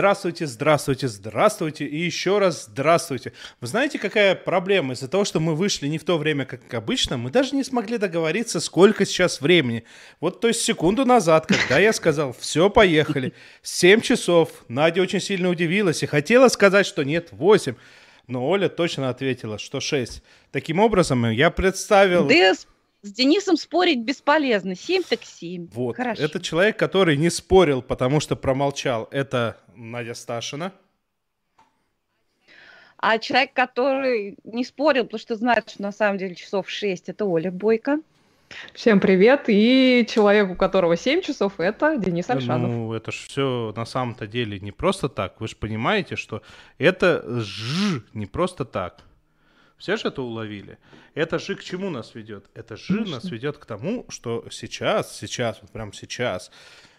Здравствуйте, здравствуйте, здравствуйте и еще раз здравствуйте. Вы знаете, какая проблема? Из-за того, что мы вышли не в то время, как обычно, мы даже не смогли договориться, сколько сейчас времени. Вот то есть секунду назад, когда я сказал, все, поехали, 7 часов, Надя очень сильно удивилась и хотела сказать, что нет, 8. Но Оля точно ответила, что 6. Таким образом, я представил... Да с Денисом спорить бесполезно. Семь так семь. Вот. Хорошо. Это человек, который не спорил, потому что промолчал. Это Надя Сташина. А человек, который не спорил, потому что знает, что на самом деле часов шесть, это Оля Бойко. Всем привет. И человек, у которого 7 часов, это Денис Альшанов. Ну, это же все на самом-то деле не просто так. Вы же понимаете, что это ж не просто так. Все же это уловили. Это же к чему нас ведет? Это же Конечно. нас ведет к тому, что сейчас, сейчас, вот прямо сейчас,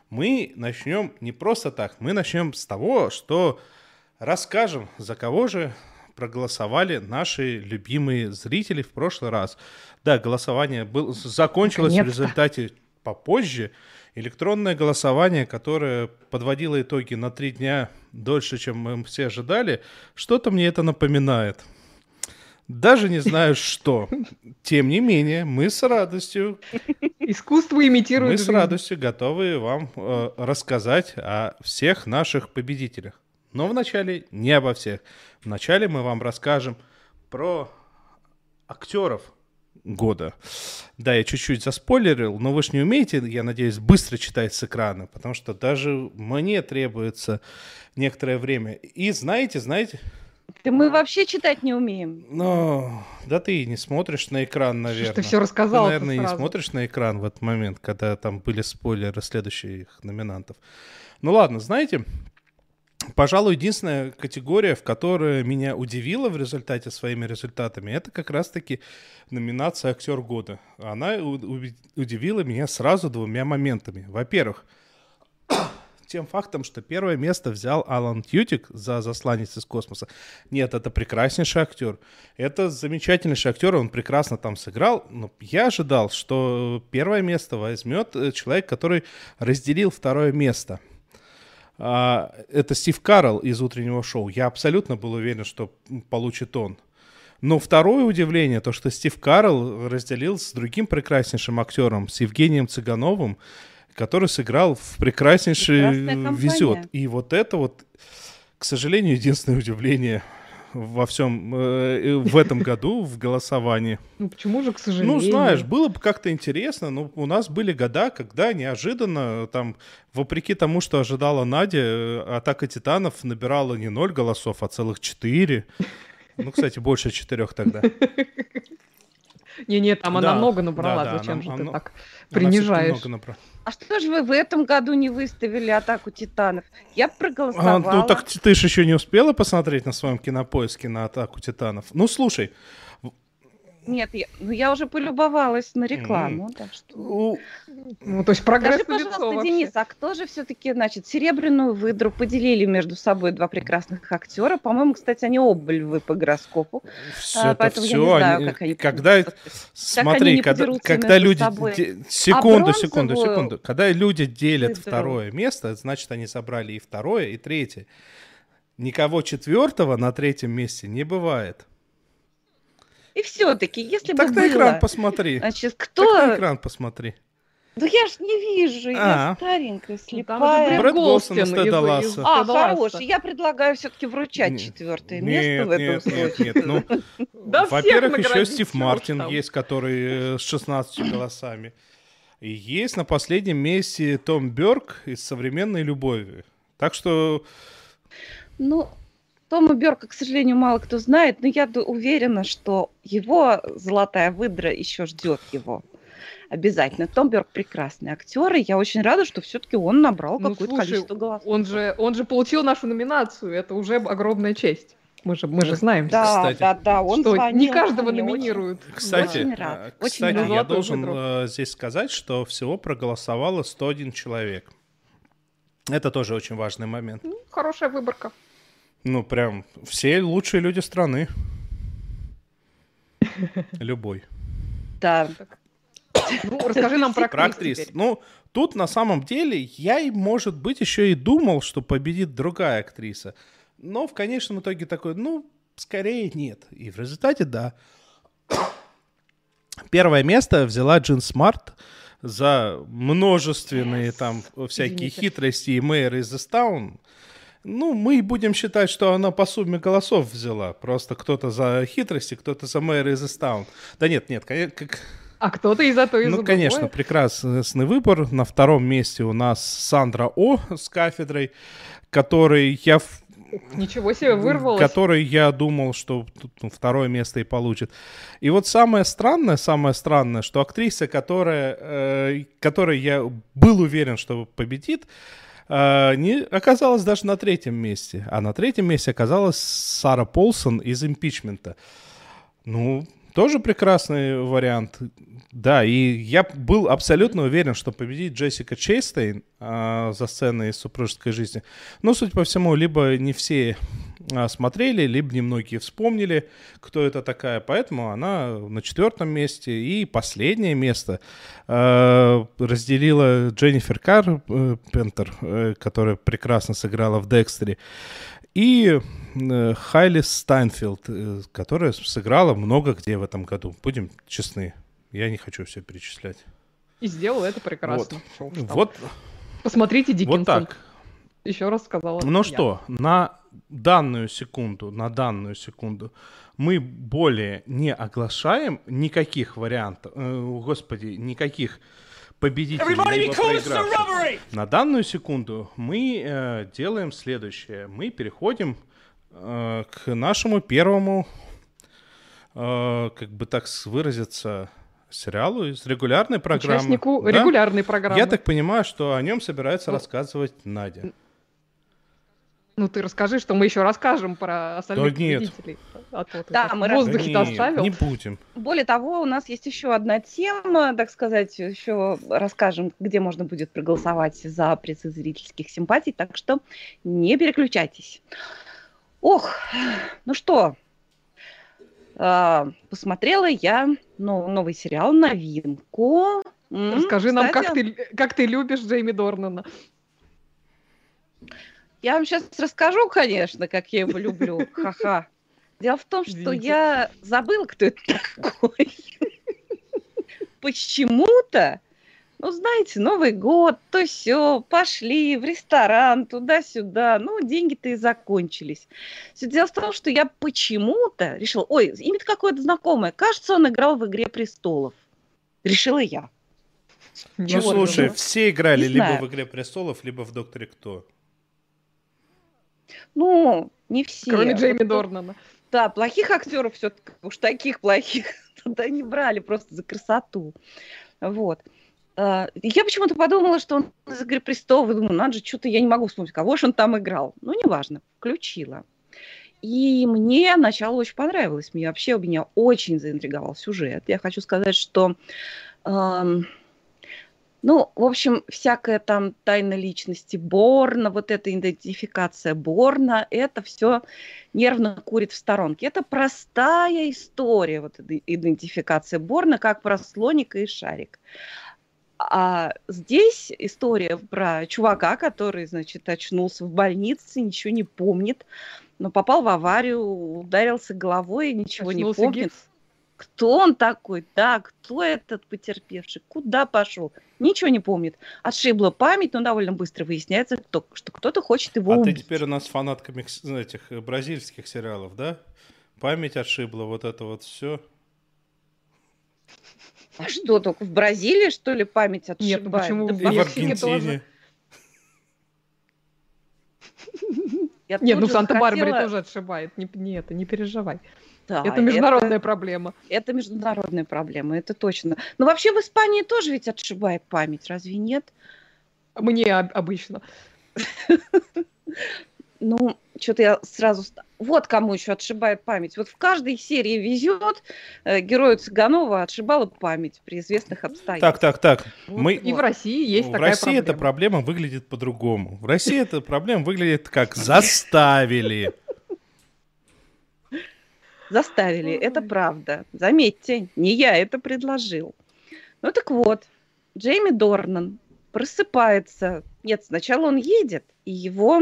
мы начнем не просто так, мы начнем с того, что расскажем, за кого же проголосовали наши любимые зрители в прошлый раз. Да, голосование был, закончилось в результате попозже. Электронное голосование, которое подводило итоги на три дня дольше, чем мы все ожидали, что-то мне это напоминает. Даже не знаю что. Тем не менее, мы с радостью... Искусство имитирует Мы с радостью готовы вам э, рассказать о всех наших победителях. Но вначале не обо всех. Вначале мы вам расскажем про актеров года. Да, я чуть-чуть заспойлерил, но вы же не умеете, я надеюсь, быстро читать с экрана, потому что даже мне требуется некоторое время. И знаете, знаете, да мы вообще читать не умеем. Ну, да ты не смотришь на экран, наверное. Что ты все рассказал. Ты, наверное, сразу. не смотришь на экран в этот момент, когда там были спойлеры следующих номинантов. Ну ладно, знаете, пожалуй, единственная категория, в которой меня удивила в результате своими результатами, это как раз-таки номинация «Актер года». Она удивила меня сразу двумя моментами. Во-первых, тем фактом, что первое место взял Алан Тьютик за «Засланец из космоса». Нет, это прекраснейший актер. Это замечательнейший актер, он прекрасно там сыграл. Но я ожидал, что первое место возьмет э, человек, который разделил второе место. А, это Стив Карл из «Утреннего шоу». Я абсолютно был уверен, что получит он. Но второе удивление, то, что Стив Карл разделил с другим прекраснейшим актером, с Евгением Цыгановым, который сыграл в прекраснейший «Везет». И вот это вот, к сожалению, единственное удивление во всем э, в этом году в голосовании. Ну почему же, к сожалению? Ну, знаешь, было бы как-то интересно, но у нас были года, когда неожиданно, там, вопреки тому, что ожидала Надя, э, «Атака титанов» набирала не ноль голосов, а целых четыре. Ну, кстати, больше четырех тогда. Не-не, там она много набрала, зачем же ты так принижаешь? А что же вы в этом году не выставили «Атаку титанов»? Я проголосовала. А, ну так ты же еще не успела посмотреть на своем кинопоиске на «Атаку титанов». Ну слушай, нет, я, ну я уже полюбовалась на рекламу, mm. так что... Ну, ну, то есть прогресс Скажи, пожалуйста, Денис, а кто же все-таки, значит, серебряную выдру поделили между собой два прекрасных актера? По-моему, кстати, они оба львы по гороскопу. Все а, поэтому все, я не знаю, они, как они... Когда, как смотри, они когда, когда люди... Де, секунду, а секунду, секунду. Когда люди делят выдру. второе место, значит, они собрали и второе, и третье. Никого четвертого на третьем месте не бывает. И все-таки, если так бы на было... экран посмотри. Значит, кто... Так на экран посмотри. Ну я ж не вижу, а. я старенькая, ну, слепая. Брэд Голсон из Теда Ласса. А, хороший. Я предлагаю все-таки вручать четвертое место в этом нет, случае. Нет, нет, ну, во-первых, еще Стив Мартин есть, который э, с 16 голосами. И есть на последнем месте Том Бёрк из «Современной любови». Так что... Ну, Тома Берка, к сожалению, мало кто знает, но я уверена, что его золотая выдра еще ждет его. Обязательно. Том Берг прекрасный актер, и я очень рада, что все-таки он набрал ну, какое-то количество голосов. Он же, он же получил нашу номинацию, это уже огромная честь. Мы же, мы же знаем. Да, кстати, да, да, он что звонил, не каждого номинируют. Очень, кстати, очень рад, э, кстати очень я должен э, здесь сказать, что всего проголосовало 101 человек. Это тоже очень важный момент. Ну, хорошая выборка. Ну, прям все лучшие люди страны. Любой. Да. Ну, расскажи нам про Про актрис теперь. Ну, тут на самом деле я, и, может быть, еще и думал, что победит другая актриса. Но в конечном итоге такой, ну, скорее нет. И в результате да. Первое место взяла Джин Смарт за множественные там всякие Извините. хитрости и Мэйр из Easttown. Ну, мы будем считать, что она по сумме голосов взяла. Просто кто-то за хитрости, кто-то за Мэйр из Easttown. Да нет, нет, конечно, как... А кто-то и за то, и за Ну, другое. конечно, прекрасный выбор. На втором месте у нас Сандра О с кафедрой, который я, Ничего себе, вырвалось. который я думал, что тут, ну, второе место и получит. И вот самое странное, самое странное, что актриса, которая, э, которой я был уверен, что победит, э, не оказалась даже на третьем месте. А на третьем месте оказалась Сара Полсон из «Импичмента». Ну, тоже прекрасный вариант. Да, и я был абсолютно уверен, что победит Джессика Чейстейн а, за сценой из супружеской жизни. Но, судя по всему, либо не все а, смотрели, либо немногие вспомнили, кто это такая. Поэтому она на четвертом месте. И последнее место а, разделила Дженнифер Кар э, Пентер, э, которая прекрасно сыграла в Декстере. И э, Хайли Стайнфилд, э, которая сыграла много где в этом году. Будем честны, я не хочу все перечислять. И сделал это прекрасно. Там. Вот, Посмотрите Диккенсон. вот так. Еще раз сказала. Ну я. что, на данную секунду, на данную секунду мы более не оглашаем никаких вариантов, э, господи, никаких победителей. На данную секунду мы э, делаем следующее. Мы переходим э, к нашему первому, э, как бы так выразиться, сериалу из регулярной программы. Участнику Да? регулярной программы. Я так понимаю, что о нем собирается Ну. рассказывать Надя. Ну ты расскажи, что мы еще расскажем про остальных Да нет. А то Да, мы в воздухе Да не, оставил. не будем. Более того, у нас есть еще одна тема, так сказать, еще расскажем, где можно будет проголосовать за призы зрительских симпатий, так что не переключайтесь. Ох, ну что, а, посмотрела я ну, новый сериал, новинку. Расскажи нам, как кстати, ты, как ты любишь Джейми Дорнана. Я вам сейчас расскажу, конечно, как я его люблю. Ха-ха. Дело в том, что Извините. я забыла, кто это такой. Почему-то, ну, знаете, Новый год, то все, пошли в ресторан, туда-сюда. Ну, деньги-то и закончились. Все дело в том, что я почему-то решила, ой, имя-то какое-то знакомое. Кажется, он играл в «Игре престолов». Решила я. Ну, Чего слушай, думаешь? все играли Не либо знаю. в «Игре престолов», либо в «Докторе Кто». Ну, не все. Кроме Джейми Дорнана. Да, плохих актеров все-таки, уж таких плохих туда не брали просто за красоту. Вот. А, Я почему-то подумала, что он из «Игры престолов», думаю, надо же, что-то я не могу вспомнить, кого же он там играл. Ну, неважно, включила. И мне начало очень понравилось. Мне вообще меня очень заинтриговал сюжет. Я хочу сказать, что ам, ну, в общем, всякая там тайна личности Борна, вот эта идентификация Борна, это все нервно курит в сторонке. Это простая история, вот идентификация Борна, как про слоника и шарик. А здесь история про чувака, который, значит, очнулся в больнице, ничего не помнит, но попал в аварию, ударился головой, ничего не Очнулся помнит. гипс. Кто он такой? Да, кто этот потерпевший? Куда пошел? Ничего не помнит. Отшибла память, но довольно быстро выясняется, кто, что кто-то хочет его А ты убить. теперь у нас фанатка ну, этих э, бразильских сериалов, да? Память отшибла, вот это вот все. А что, только в Бразилии, что ли, память Нет, ну отшибает? почему Да в тоже. Аргентине. я Нет, ну в же Санта-Барбаре захотела- тоже отшибает. Не, не это, не переживай. Да, это международная проблема. Это международная проблема, это точно. Но вообще в Испании тоже ведь отшибает память, разве нет? Мне об- обычно. Ну, что-то я сразу... Вот кому еще отшибает память. Вот в каждой серии везет э, герою Цыганова отшибала память при известных обстоятельствах. Так, так, так. Вот, Мы... И в России есть в такая России эта проблема. проблема выглядит по-другому. В России эта проблема выглядит как заставили. Заставили, это правда. Заметьте, не я это предложил. Ну так вот, Джейми Дорнан просыпается. Нет, сначала он едет, и его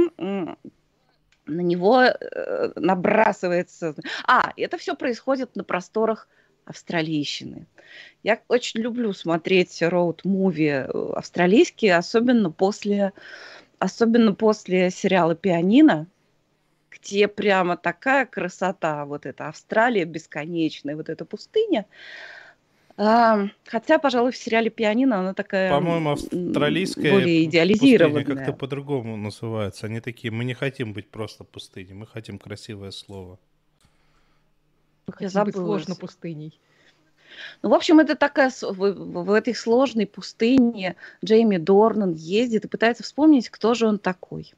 на него э, набрасывается. А, это все происходит на просторах австралийщины. Я очень люблю смотреть роуд-муви э, австралийские, особенно после, особенно после сериала «Пианино», где прямо такая красота, вот эта Австралия бесконечная, вот эта пустыня. А, хотя, пожалуй, в сериале «Пианино» она такая По-моему, австралийская более идеализированная. как-то по-другому называется. Они такие, мы не хотим быть просто пустыней, мы хотим красивое слово. Я забыла. сложно пустыней. Ну, в общем, это такая в, в этой сложной пустыне Джейми Дорнан ездит и пытается вспомнить, кто же он такой.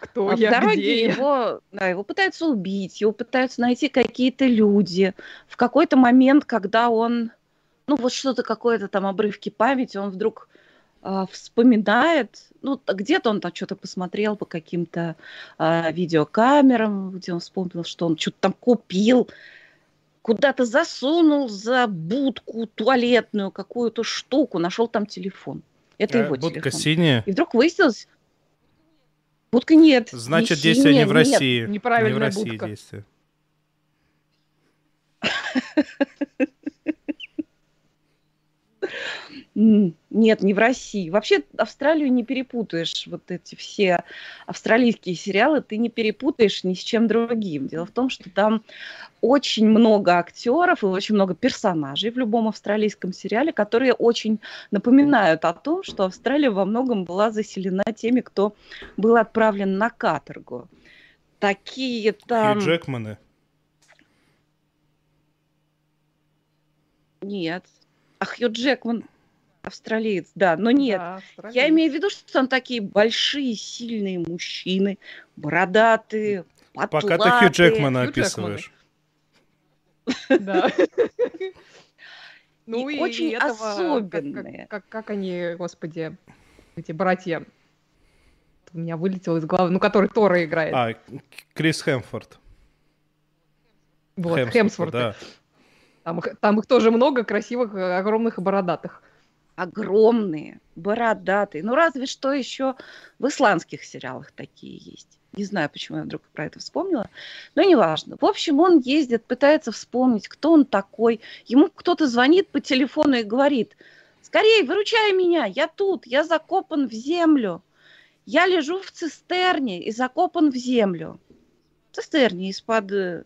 Кто а я, в дороге где его, да, его пытаются убить, его пытаются найти какие-то люди. В какой-то момент, когда он, ну вот что-то какое-то там обрывки памяти, он вдруг э, вспоминает, ну где-то он там что-то посмотрел по каким-то э, видеокамерам, где он вспомнил, что он что-то там купил, куда-то засунул за будку туалетную какую-то штуку, нашел там телефон. Это а, его будка телефон. синяя? И вдруг выяснилось, будка нет. Значит, не действия синяя, не в России. Нет, неправильная не в России будка. действия. Нет, не в России. Вообще Австралию не перепутаешь. Вот эти все австралийские сериалы ты не перепутаешь ни с чем другим. Дело в том, что там очень много актеров и очень много персонажей в любом австралийском сериале, которые очень напоминают о том, что Австралия во многом была заселена теми, кто был отправлен на каторгу. Такие там... Хью Джекманы. Нет. А Хью Джекман Австралиец, да, но нет. Да, я имею в виду, что там такие большие, сильные мужчины, бородатые, потлатые. Пока ты Хью Джекмана описываешь. Да. Ну и очень особенные. Как они, господи, эти братья, у меня вылетело из головы, ну, который Тора играет. А, Крис Хемфорд. Вот, Хемсворт. Да. Там, там их тоже много, красивых, огромных и бородатых огромные, бородатые. Ну, разве что еще в исландских сериалах такие есть. Не знаю, почему я вдруг про это вспомнила, но неважно. В общем, он ездит, пытается вспомнить, кто он такой. Ему кто-то звонит по телефону и говорит, скорее, выручай меня, я тут, я закопан в землю. Я лежу в цистерне и закопан в землю. Цистерне из-под э,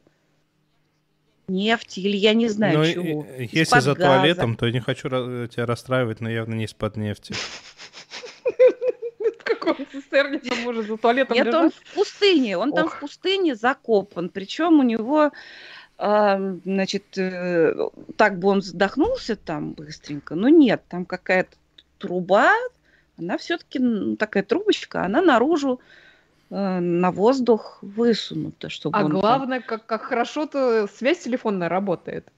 нефти или я не знаю но чего. Если за газа. туалетом, то я не хочу тебя расстраивать, но явно не из-под нефти. В каком цистерне он может за туалетом Нет, он в пустыне, он там в пустыне закопан, причем у него значит, э, так бы он задохнулся там быстренько, но нет, там какая-то труба, она все-таки такая трубочка, она наружу Э, на воздух высунуто, чтобы А он главное, как, как хорошо-то связь телефонная работает.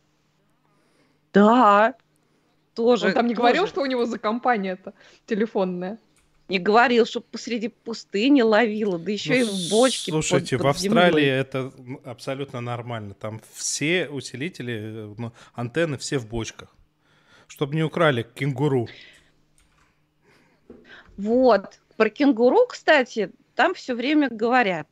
Да, тоже. Он там не тоже. говорил, что у него за компания-то телефонная? Не говорил, что посреди пустыни ловила, да еще ну, и в бочке. Слушайте, под, под в Австралии землей. это абсолютно нормально. Там все усилители, ну, антенны все в бочках. Чтобы не украли кенгуру. Вот. Про кенгуру, кстати, там все время говорят.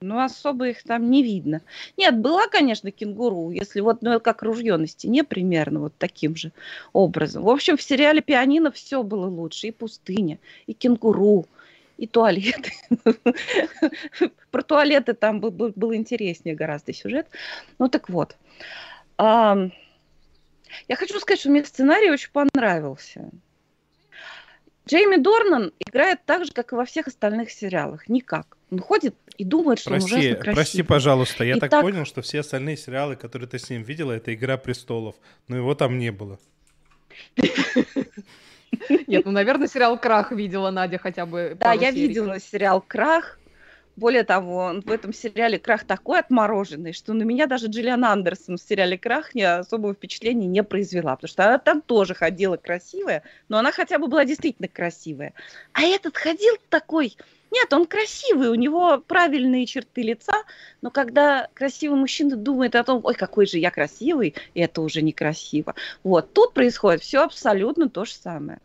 Но особо их там не видно. Нет, была, конечно, кенгуру, если вот, ну, как ружье на стене примерно, вот таким же образом. В общем, в сериале «Пианино» все было лучше. И пустыня, и кенгуру, и туалеты. Про туалеты там был, был, интереснее гораздо сюжет. Ну так вот. Я хочу сказать, что мне сценарий очень понравился. Джейми Дорнан играет так же, как и во всех остальных сериалах. Никак. Он ходит и думает, что прости, он ужасно красивый. Прости, пожалуйста, я так, так понял, что все остальные сериалы, которые ты с ним видела, это «Игра престолов», но его там не было. Нет, ну, наверное, сериал «Крах» видела Надя хотя бы Да, я видела сериал «Крах», более того, в этом сериале «Крах» такой отмороженный, что на меня даже Джиллиан Андерсон в сериале «Крах» не особого впечатления не произвела, потому что она там тоже ходила красивая, но она хотя бы была действительно красивая. А этот ходил такой Нет, он красивый, у него правильные черты лица, но когда красивый мужчина думает о том, ой, какой же я красивый, и это уже некрасиво. Вот, тут происходит все абсолютно то же самое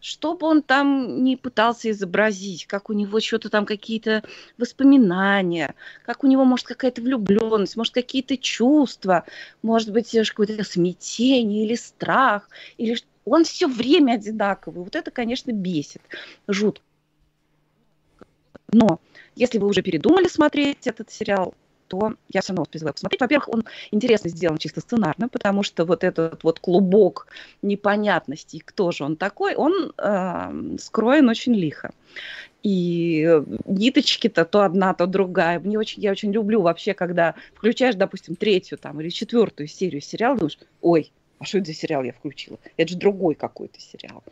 что бы он там не пытался изобразить, как у него что-то там какие-то воспоминания, как у него, может, какая-то влюбленность, может, какие-то чувства, может быть, какое-то смятение или страх, или он все время одинаковый. Вот это, конечно, бесит жутко. Но если вы уже передумали смотреть этот сериал, то я все равно призываю посмотреть. Во-первых, он интересно сделан чисто сценарно, потому что вот этот вот клубок непонятностей, кто же он такой, он э, скроен очень лихо. И ниточки-то то одна, то другая. Мне очень, я очень люблю вообще, когда включаешь, допустим, третью там или четвертую серию сериала, думаешь, ой, а что это за сериал я включила? Это же другой какой-то сериал.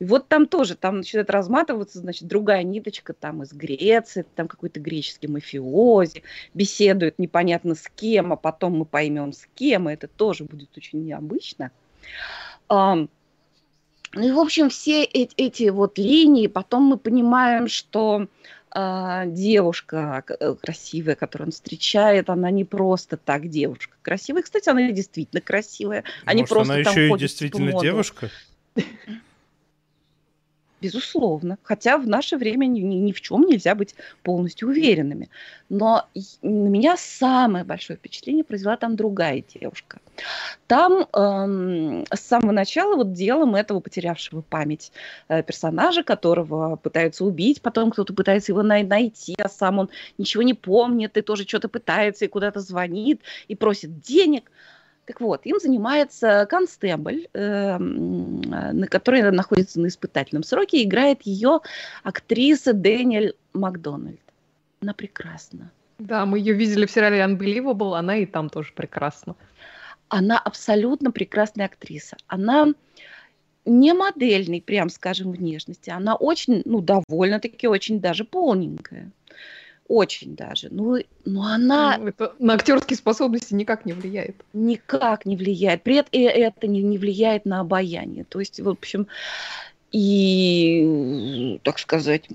И вот там тоже, там начинает разматываться, значит, другая ниточка там из Греции, там какой-то греческий мафиози, беседует непонятно с кем, а потом мы поймем с кем, и это тоже будет очень необычно. Ну и, в общем, все эти, эти вот линии, потом мы понимаем, что э, девушка красивая, которую он встречает, она не просто так девушка красивая. Кстати, она действительно красивая, а не просто она еще и действительно девушка? Безусловно. Хотя в наше время ни, ни, в чем нельзя быть полностью уверенными. Но на меня самое большое впечатление произвела там другая девушка. Там эм, с самого начала вот делом этого потерявшего память э, персонажа, которого пытаются убить, потом кто-то пытается его най- найти, а сам он ничего не помнит, и тоже что-то пытается, и куда-то звонит, и просит денег – так вот, им занимается констебль, э, на который находится на испытательном сроке, играет ее актриса Дэниэль Макдональд. Она прекрасна. Да, мы ее видели в сериале Unbelievable, она и там тоже прекрасна. Она абсолютно прекрасная актриса. Она не модельной, прям скажем, внешности. Она очень, ну, довольно-таки очень даже полненькая. Очень даже. Ну, ну она... Ну, это на актерские способности никак не влияет. Никак не влияет. При этом это не, не влияет на обаяние. То есть, в общем, и, так сказать,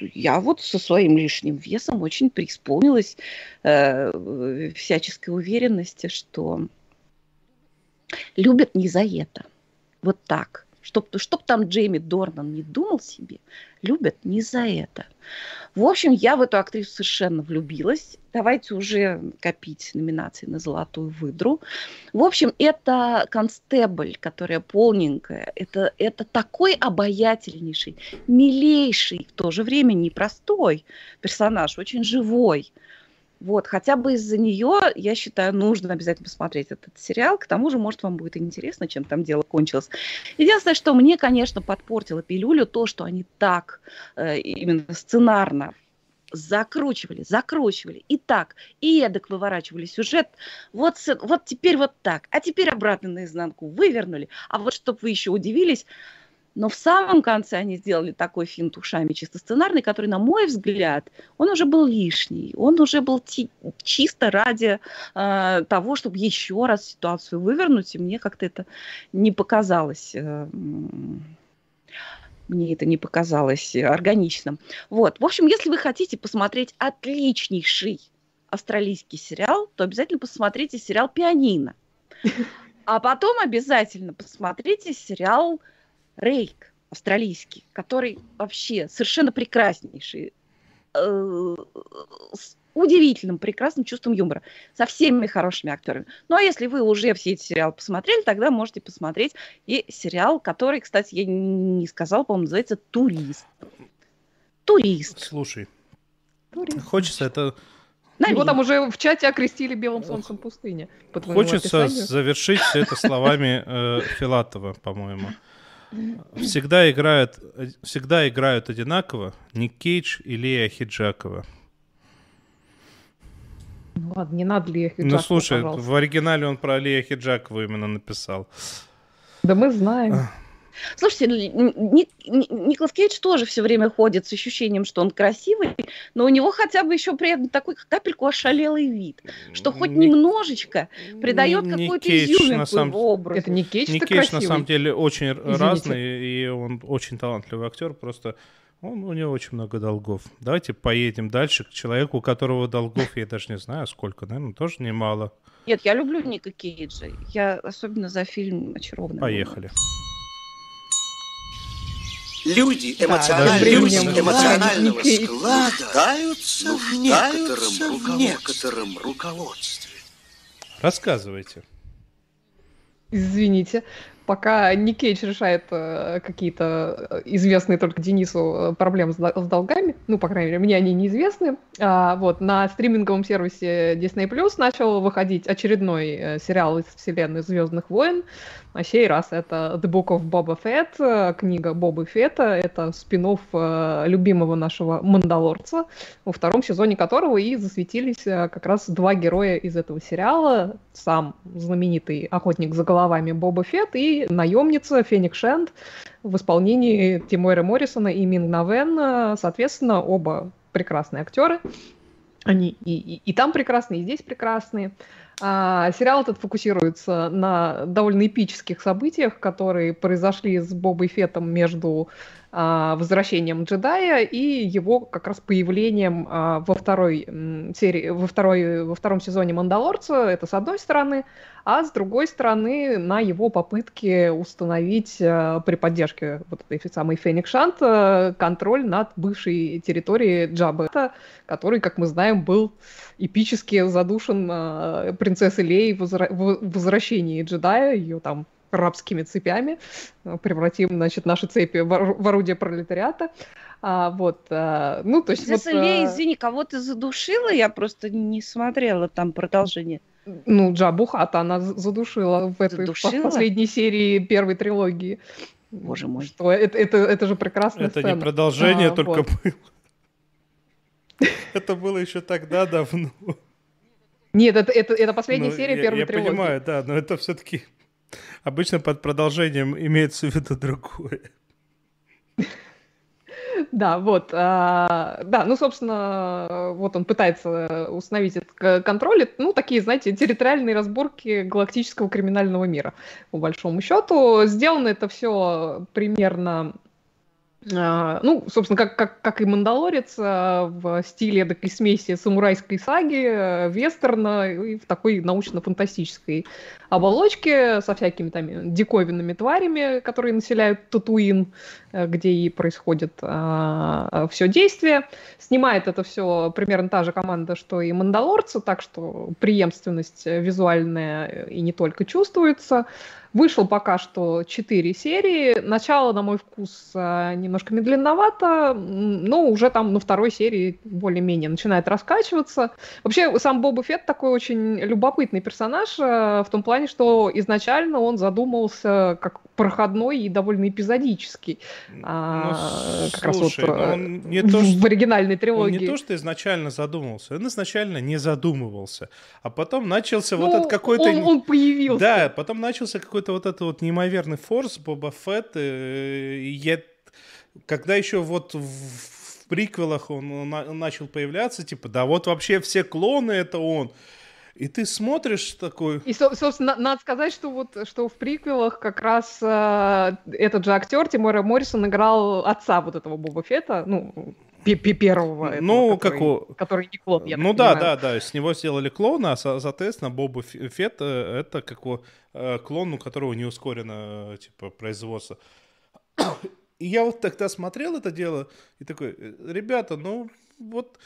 я вот со своим лишним весом очень преисполнилась э, всяческой уверенности, что любят не за это. Вот так. Чтоб, чтоб там Джейми Дорнан не думал себе, любят не за это. В общем, я в эту актрису совершенно влюбилась. Давайте уже копить номинации на «Золотую выдру». В общем, это констебль, которая полненькая. Это, это такой обаятельнейший, милейший, в то же время непростой персонаж, очень живой. Вот, хотя бы из-за нее, я считаю, нужно обязательно посмотреть этот сериал. К тому же, может, вам будет интересно, чем там дело кончилось. Единственное, что мне, конечно, подпортило пилюлю, то, что они так э, именно сценарно закручивали, закручивали, и так, и эдак выворачивали сюжет. Вот, вот теперь вот так, а теперь обратно наизнанку вывернули. А вот чтобы вы еще удивились, но в самом конце они сделали такой финт ушами чисто сценарный, который, на мой взгляд, он уже был лишний. Он уже был чисто ради э, того, чтобы еще раз ситуацию вывернуть. И мне как-то это не показалось... Э, мне это не показалось органичным. Вот. В общем, если вы хотите посмотреть отличнейший австралийский сериал, то обязательно посмотрите сериал «Пианино». А потом обязательно посмотрите сериал Рейк австралийский, который вообще совершенно прекраснейший, э, с удивительным, прекрасным чувством юмора, со всеми хорошими актерами. Ну а если вы уже все эти сериалы посмотрели, тогда можете посмотреть и сериал, который, кстати, я не сказала, по-моему, называется «Турист». «Турист». Слушай, Турист. хочется это... На Его там уже в чате окрестили белым солнцем пустыни. Хочется завершить все это словами э, Филатова, по-моему. Всегда играют, всегда играют одинаково Ник Кейдж и Лия Хиджакова. Ну ладно, не надо Лия Хиджакова, Ну слушай, пожалуйста. в оригинале он про Лия Хиджакова именно написал. Да мы знаем. Слушайте, Ник, Николас Кейдж тоже все время ходит с ощущением, что он красивый, но у него хотя бы еще при этом такой капельку ошалелый вид, что хоть Ник... немножечко придает какую-то изюминку самом... его образу. Это не Кейдж, Ник Кейдж на самом деле очень Извините. разный, и он очень талантливый актер, просто Он, у него очень много долгов. Давайте поедем дальше к человеку, у которого долгов, я даже не знаю сколько, наверное, тоже немало. Нет, я люблю Ника Кейджа. Я особенно за фильм «Очарованный». Поехали. Люди эмоционального, да, люди эмоционального склада нуждаются, нуждаются в некотором руководстве. Рассказывайте. Извините пока не Кейдж решает э, какие-то э, известные только Денису э, проблемы с, с долгами, ну, по крайней мере, мне они неизвестны, а, вот, на стриминговом сервисе Disnей Plus начал выходить очередной э, сериал из вселенной Звездных войн, на сей раз это The Book of Boba Fett, э, книга Боба Фетта, это спин э, любимого нашего Мандалорца, во втором сезоне которого и засветились э, как раз два героя из этого сериала, сам знаменитый охотник за головами Боба Фетт и наемница Феник Шенд в исполнении Тимуэра Моррисона и Минг Навен. Соответственно, оба прекрасные актеры. Они и, и, и там прекрасные, и здесь прекрасные. А, сериал этот фокусируется на довольно эпических событиях, которые произошли с Бобой Феттом между а, возвращением джедая и его как раз появлением а, во второй серии, во, второй, во втором сезоне Мандалорца, это с одной стороны, а с другой стороны на его попытке установить а, при поддержке вот этой самой Феникс Шант контроль над бывшей территорией Джабы, который, как мы знаем, был эпически задушен принцессой Лей в возвращении джедая, ее там рабскими цепями, э, превратим, значит, наши цепи в, в орудие пролетариата. А, вот, а, ну, то есть... Принцесса вот, Лея, извини, кого ты задушила? Я просто не смотрела там продолжение. Ну, Джабу Хата она задушила в этой задушила? последней серии первой трилогии. Боже мой. Что, это, это, это же прекрасная это сцена. не продолжение, а, только вот. было. Это было еще тогда давно. Нет, это, это, это последняя ну, серия я, первой я трилогии. Я понимаю, да, но это все-таки Обычно под продолжением имеется в виду другое. Да, вот. А, да, ну, собственно, вот он пытается установить этот контроль. Ну, такие, знаете, территориальные разборки галактического криминального мира, по большому счету. Сделано это все примерно ну, собственно, как, как, как и «Мандалорец» а, в стиле такой смеси самурайской саги, э, вестерна и в такой научно-фантастической оболочке со всякими там диковинными тварями, которые населяют Татуин, э, где и происходит а, все действие. Снимает это все примерно та же команда, что и «Мандалорца», так что преемственность визуальная и не только чувствуется. Вышел пока что 4 серии. Начало, на мой вкус, э, немножко медленновато, но уже там на второй серии более-менее начинает раскачиваться. Вообще, сам Боба Фетт такой очень любопытный персонаж э, в том плане, что изначально он задумался как проходной и довольно эпизодический. Ну, а, как слушай, раз вот ну, он не в, то, что, в оригинальной трилогии. Он не то, что изначально задумался, он изначально не задумывался. А потом начался ну, вот этот какой-то... Он, он появился. Да, потом начался какой-то вот этот вот неимоверный форс Боба Фетт. Э, и я... Когда еще вот в, приквелах он, начал появляться, типа, да вот вообще все клоны это он. И ты смотришь такой... И, собственно, надо сказать, что вот что в приквелах как раз э, этот же актер Тимура Моррисон играл отца вот этого Боба Фета, ну, первого. Этого, ну, который, как у... который не клон, я Ну да, понимаю. да, да, с него сделали клона, а, соответственно, Боба Фет э, это как у, э, клон, у которого не ускорено, типа, производство. И я вот тогда смотрел это дело и такой, ребята, ну, вот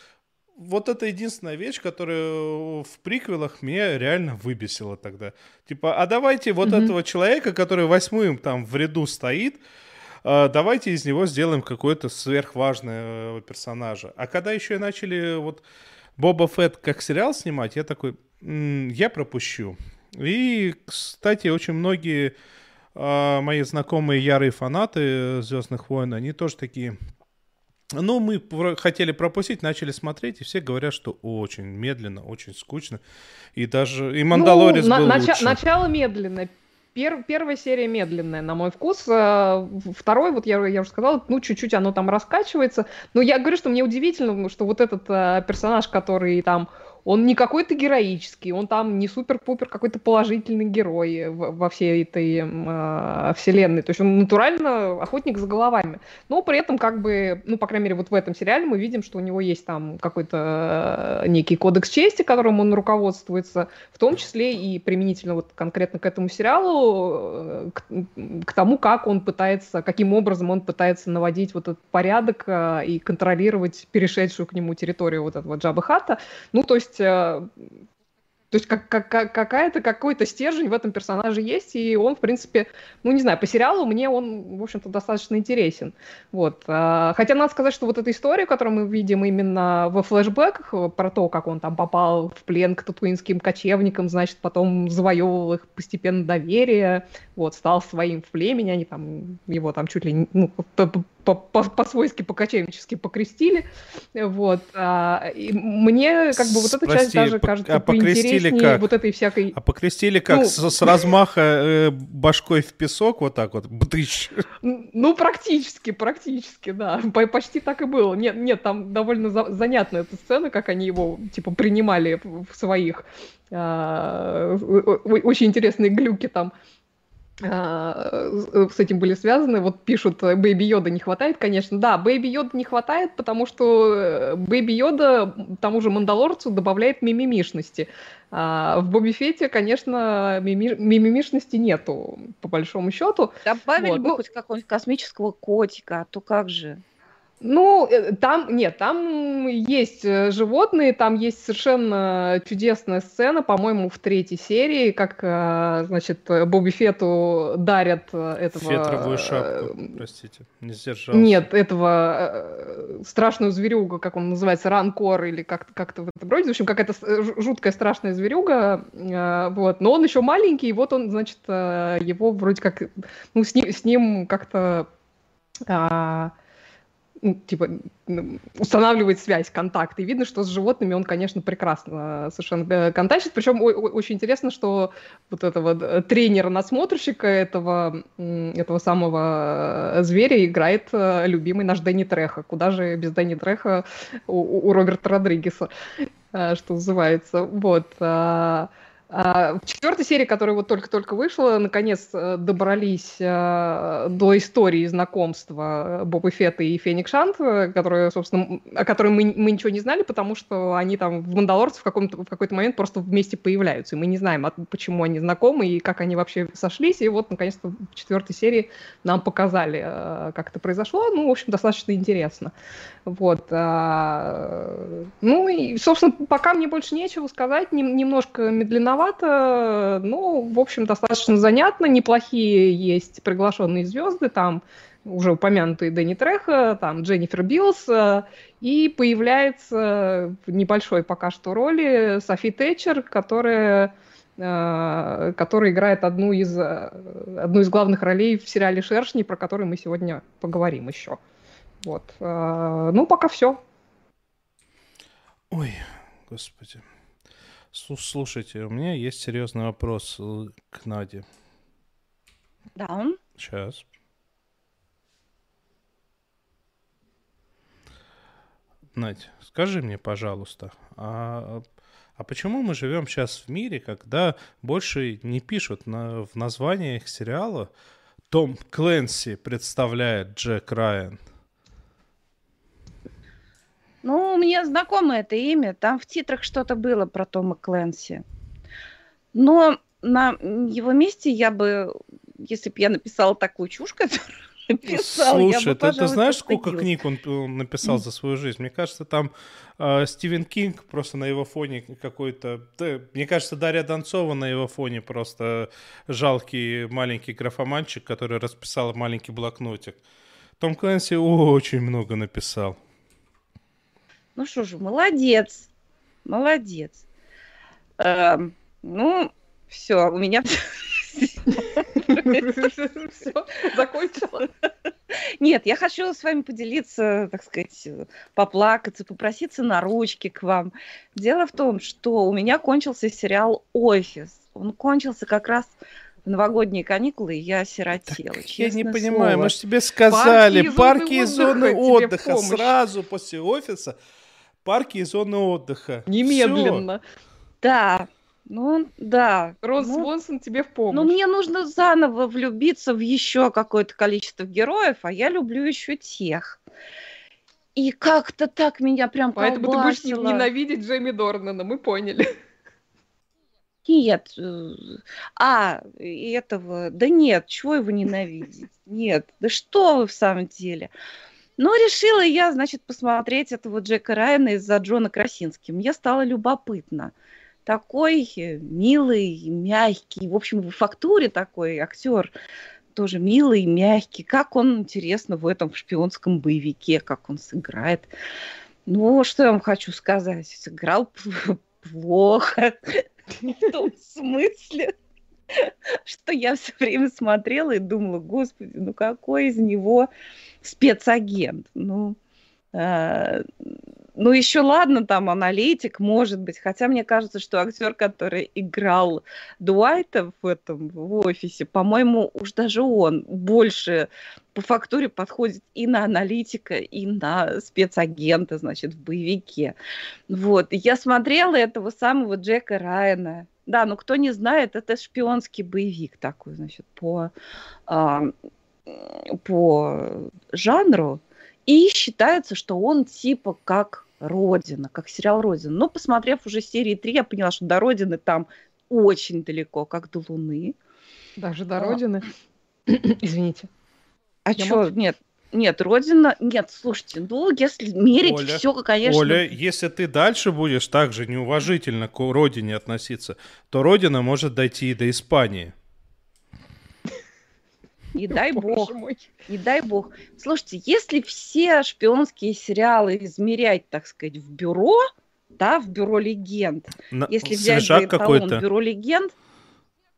вот это единственная вещь, которая в приквелах меня реально выбесила тогда. Типа, а давайте вот mm-hmm. этого человека, который восьмым там в ряду стоит, э, давайте из него сделаем какой-то сверхважного персонажа. А когда еще начали вот Боба Фетт как сериал снимать, я такой, м-м, я пропущу. И, кстати, очень многие э, мои знакомые ярые фанаты Звездных войн, они тоже такие ну, мы хотели пропустить, начали смотреть, и все говорят, что очень медленно, очень скучно. И даже и Мандалорец ну, был на- лучше. Начало медленно. Пер, первая серия медленная, на мой вкус. А, второй, вот я, я уже сказала, ну, чуть-чуть оно там раскачивается. Но я говорю, что мне удивительно, что вот этот а, персонаж, который там он не какой-то героический, он там не супер-пупер какой-то положительный герой во всей этой э, вселенной. То есть он натурально охотник за головами. Но при этом, как бы, ну, по крайней мере, вот в этом сериале мы видим, что у него есть там какой-то э, некий кодекс чести, которым он руководствуется, в том числе и применительно вот конкретно к этому сериалу, э, к, к тому, как он пытается, каким образом он пытается наводить вот этот порядок э, и контролировать перешедшую к нему территорию вот этого Джаба Хата. Ну, то есть есть э, то есть как, как, какая-то, какой-то стержень в этом персонаже есть, и он, в принципе, ну, не знаю, по сериалу мне он, в общем-то, достаточно интересен. Вот. А, хотя надо сказать, что вот эта история, которую мы видим именно во флешбеках, э, про то, как он там попал в плен к татуинским кочевникам, значит, потом завоевывал их постепенно доверие, вот, стал своим в племени, они там, его там чуть ли, ну, по-свойски, по-кочевнически покрестили. Вот. А, и мне как бы вот эта часть даже по- кажется а поинтереснее как? вот этой всякой... А покрестили как? Ну... С, с размаха э, башкой в песок вот так вот? Бтыщ. Ну, практически, практически, да. Почти так и было. Нет, нет там довольно за- занятная эта сцена, как они его, типа, принимали в своих... Э, очень интересные глюки там с этим были связаны. Вот пишут, э, Baby Йода не хватает, конечно. Да, Baby Йода не хватает, потому что э, Baby Йода тому же Мандалорцу добавляет мимимишности. А в Боби Фете, конечно, мими мимимишности нету, по большому счету. Добавили вот. бы ну, хоть какого-нибудь космического котика, а то как же? Ну, э, там, нет, там есть э, животные, там есть совершенно чудесная сцена, по-моему, в третьей серии, как, э, значит, Боби Фету дарят этого... Фетровую шапку, простите, не сдержался. Нет, этого страшную зверюгу, как он называется, ранкор или как-то как в этом роде. В общем, какая-то жуткая страшная зверюга, вот. Но он еще маленький, и вот он, значит, его вроде как, ну, с ним, с ним как-то... А, типа, устанавливает связь, контакт. И видно, что с животными он, конечно, прекрасно совершенно э, контактит. Причем очень интересно, что вот этого э, тренера-насмотрщика, этого, этого самого э, зверя играет любимый наш Дэнни Треха. Куда же без Дэнни Треха у, у Роберта Родригеса, что называется. Вот. А, в четвертой серии, которая вот только-только вышла, наконец э, добрались э, до истории знакомства Боба Фетта и Феник Шант, которые, собственно, о которой мы, мы ничего не знали, потому что они там в «Мандалорце» в, в какой-то момент просто вместе появляются, и мы не знаем, почему они знакомы и как они вообще сошлись, и вот, наконец-то, в четвертой серии нам показали, э, как это произошло, ну, в общем, достаточно интересно. Вот. А, ну, и, собственно, пока мне больше нечего сказать, немножко медленновато, маловато, ну, в общем, достаточно занятно, неплохие есть приглашенные звезды, там уже упомянутые Дэнни Треха, там Дженнифер Билс, э, и появляется в небольшой пока что роли Софи Тэтчер, которая э, которая играет одну из, э, одну из главных ролей в сериале «Шершни», про который мы сегодня поговорим еще. Вот. Ну, пока все. Ой, господи. Слушайте, у меня есть серьезный вопрос э, к Наде. Да. Сейчас. Надь, скажи мне, пожалуйста, а, а почему мы живем сейчас в мире, когда больше не пишут на, в названиях сериала Том Кленси представляет Джек Райан? Ну, мне знакомо это имя. Там в титрах что-то было про Тома Кленси. Но на его месте я бы, если бы я написала такую чушь, которую написал, Слушай, я бы, ты, ты знаешь, сколько книг он, он написал за свою жизнь? Мне кажется, там э, Стивен Кинг просто на его фоне какой-то... Да, мне кажется, Дарья Донцова на его фоне просто жалкий маленький графоманчик, который расписал маленький блокнотик. Том Кленси очень много написал. Ну что же, молодец, молодец. Эм, ну, все, у меня все, закончила. Нет, я хочу с вами поделиться, так сказать, поплакаться, попроситься на ручки к вам. Дело в том, что у меня кончился сериал «Офис». Он кончился как раз в новогодние каникулы, и я осиротела. Так, я не понимаю, мы же тебе сказали, парки и зоны, парки и зоны отдыха сразу после офиса парки и зоны отдыха. Немедленно. Всё. Да, ну да. Рос ну, Свонсон тебе в помощь. Ну, мне нужно заново влюбиться в еще какое-то количество героев, а я люблю еще тех. И как-то так меня прям Поэтому ты будешь колбасило. ненавидеть Джейми Дорнана, мы поняли. Нет. э, А, этого... Да нет, чего его ненавидеть? Нет, да что вы в самом деле? Ну, решила я, значит, посмотреть этого Джека Райана из-за Джона Красински. Мне стало любопытно. Такой э, милый, мягкий, в общем, в фактуре такой актер, тоже милый, мягкий. Как он, интересно, в этом шпионском боевике, как он сыграет. Ну, что я вам хочу сказать? Сыграл плохо. В том смысле, что я все время смотрела и думала, господи, ну какой из него спецагент? Ну, а, ну еще ладно, там аналитик, может быть, хотя мне кажется, что актер, который играл Дуайта в этом в офисе, по-моему, уж даже он больше по фактуре подходит и на аналитика, и на спецагента, значит, в боевике. Вот. Я смотрела этого самого Джека Райана. Да, ну кто не знает, это шпионский боевик такой, значит, по, а, по жанру. И считается, что он типа как Родина, как сериал Родина. Но посмотрев уже серии 3, я поняла, что до Родины там очень далеко, как до Луны. Даже до А. Родины. Извините. А Я молчу. нет, нет, Родина, нет, слушайте, ну, если мерить Оля, все, конечно, Оля, если ты дальше будешь так же неуважительно к родине относиться, то родина может дойти и до Испании. не дай бог, не дай бог. Слушайте, если все шпионские сериалы измерять, так сказать, в бюро, да, в бюро легенд, На- если взять за эталон какой-то. бюро легенд,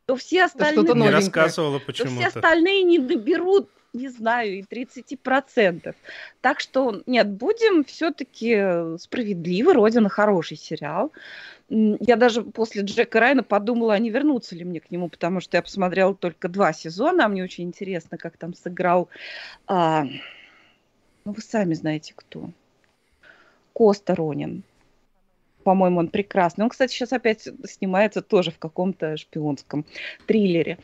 то все что-то остальные... Не рассказывала то все почему-то. остальные не доберут, не знаю, и 30%. Так что, нет, будем все-таки справедливы. Родина хороший сериал. Я даже после Джека Райна подумала, а не вернуться ли мне к нему, потому что я посмотрела только два сезона, а мне очень интересно, как там сыграл... а, ну, вы сами знаете, кто. Коста Ронин. По-моему, он прекрасный. Он, кстати, сейчас опять снимается тоже в каком-то шпионском триллере.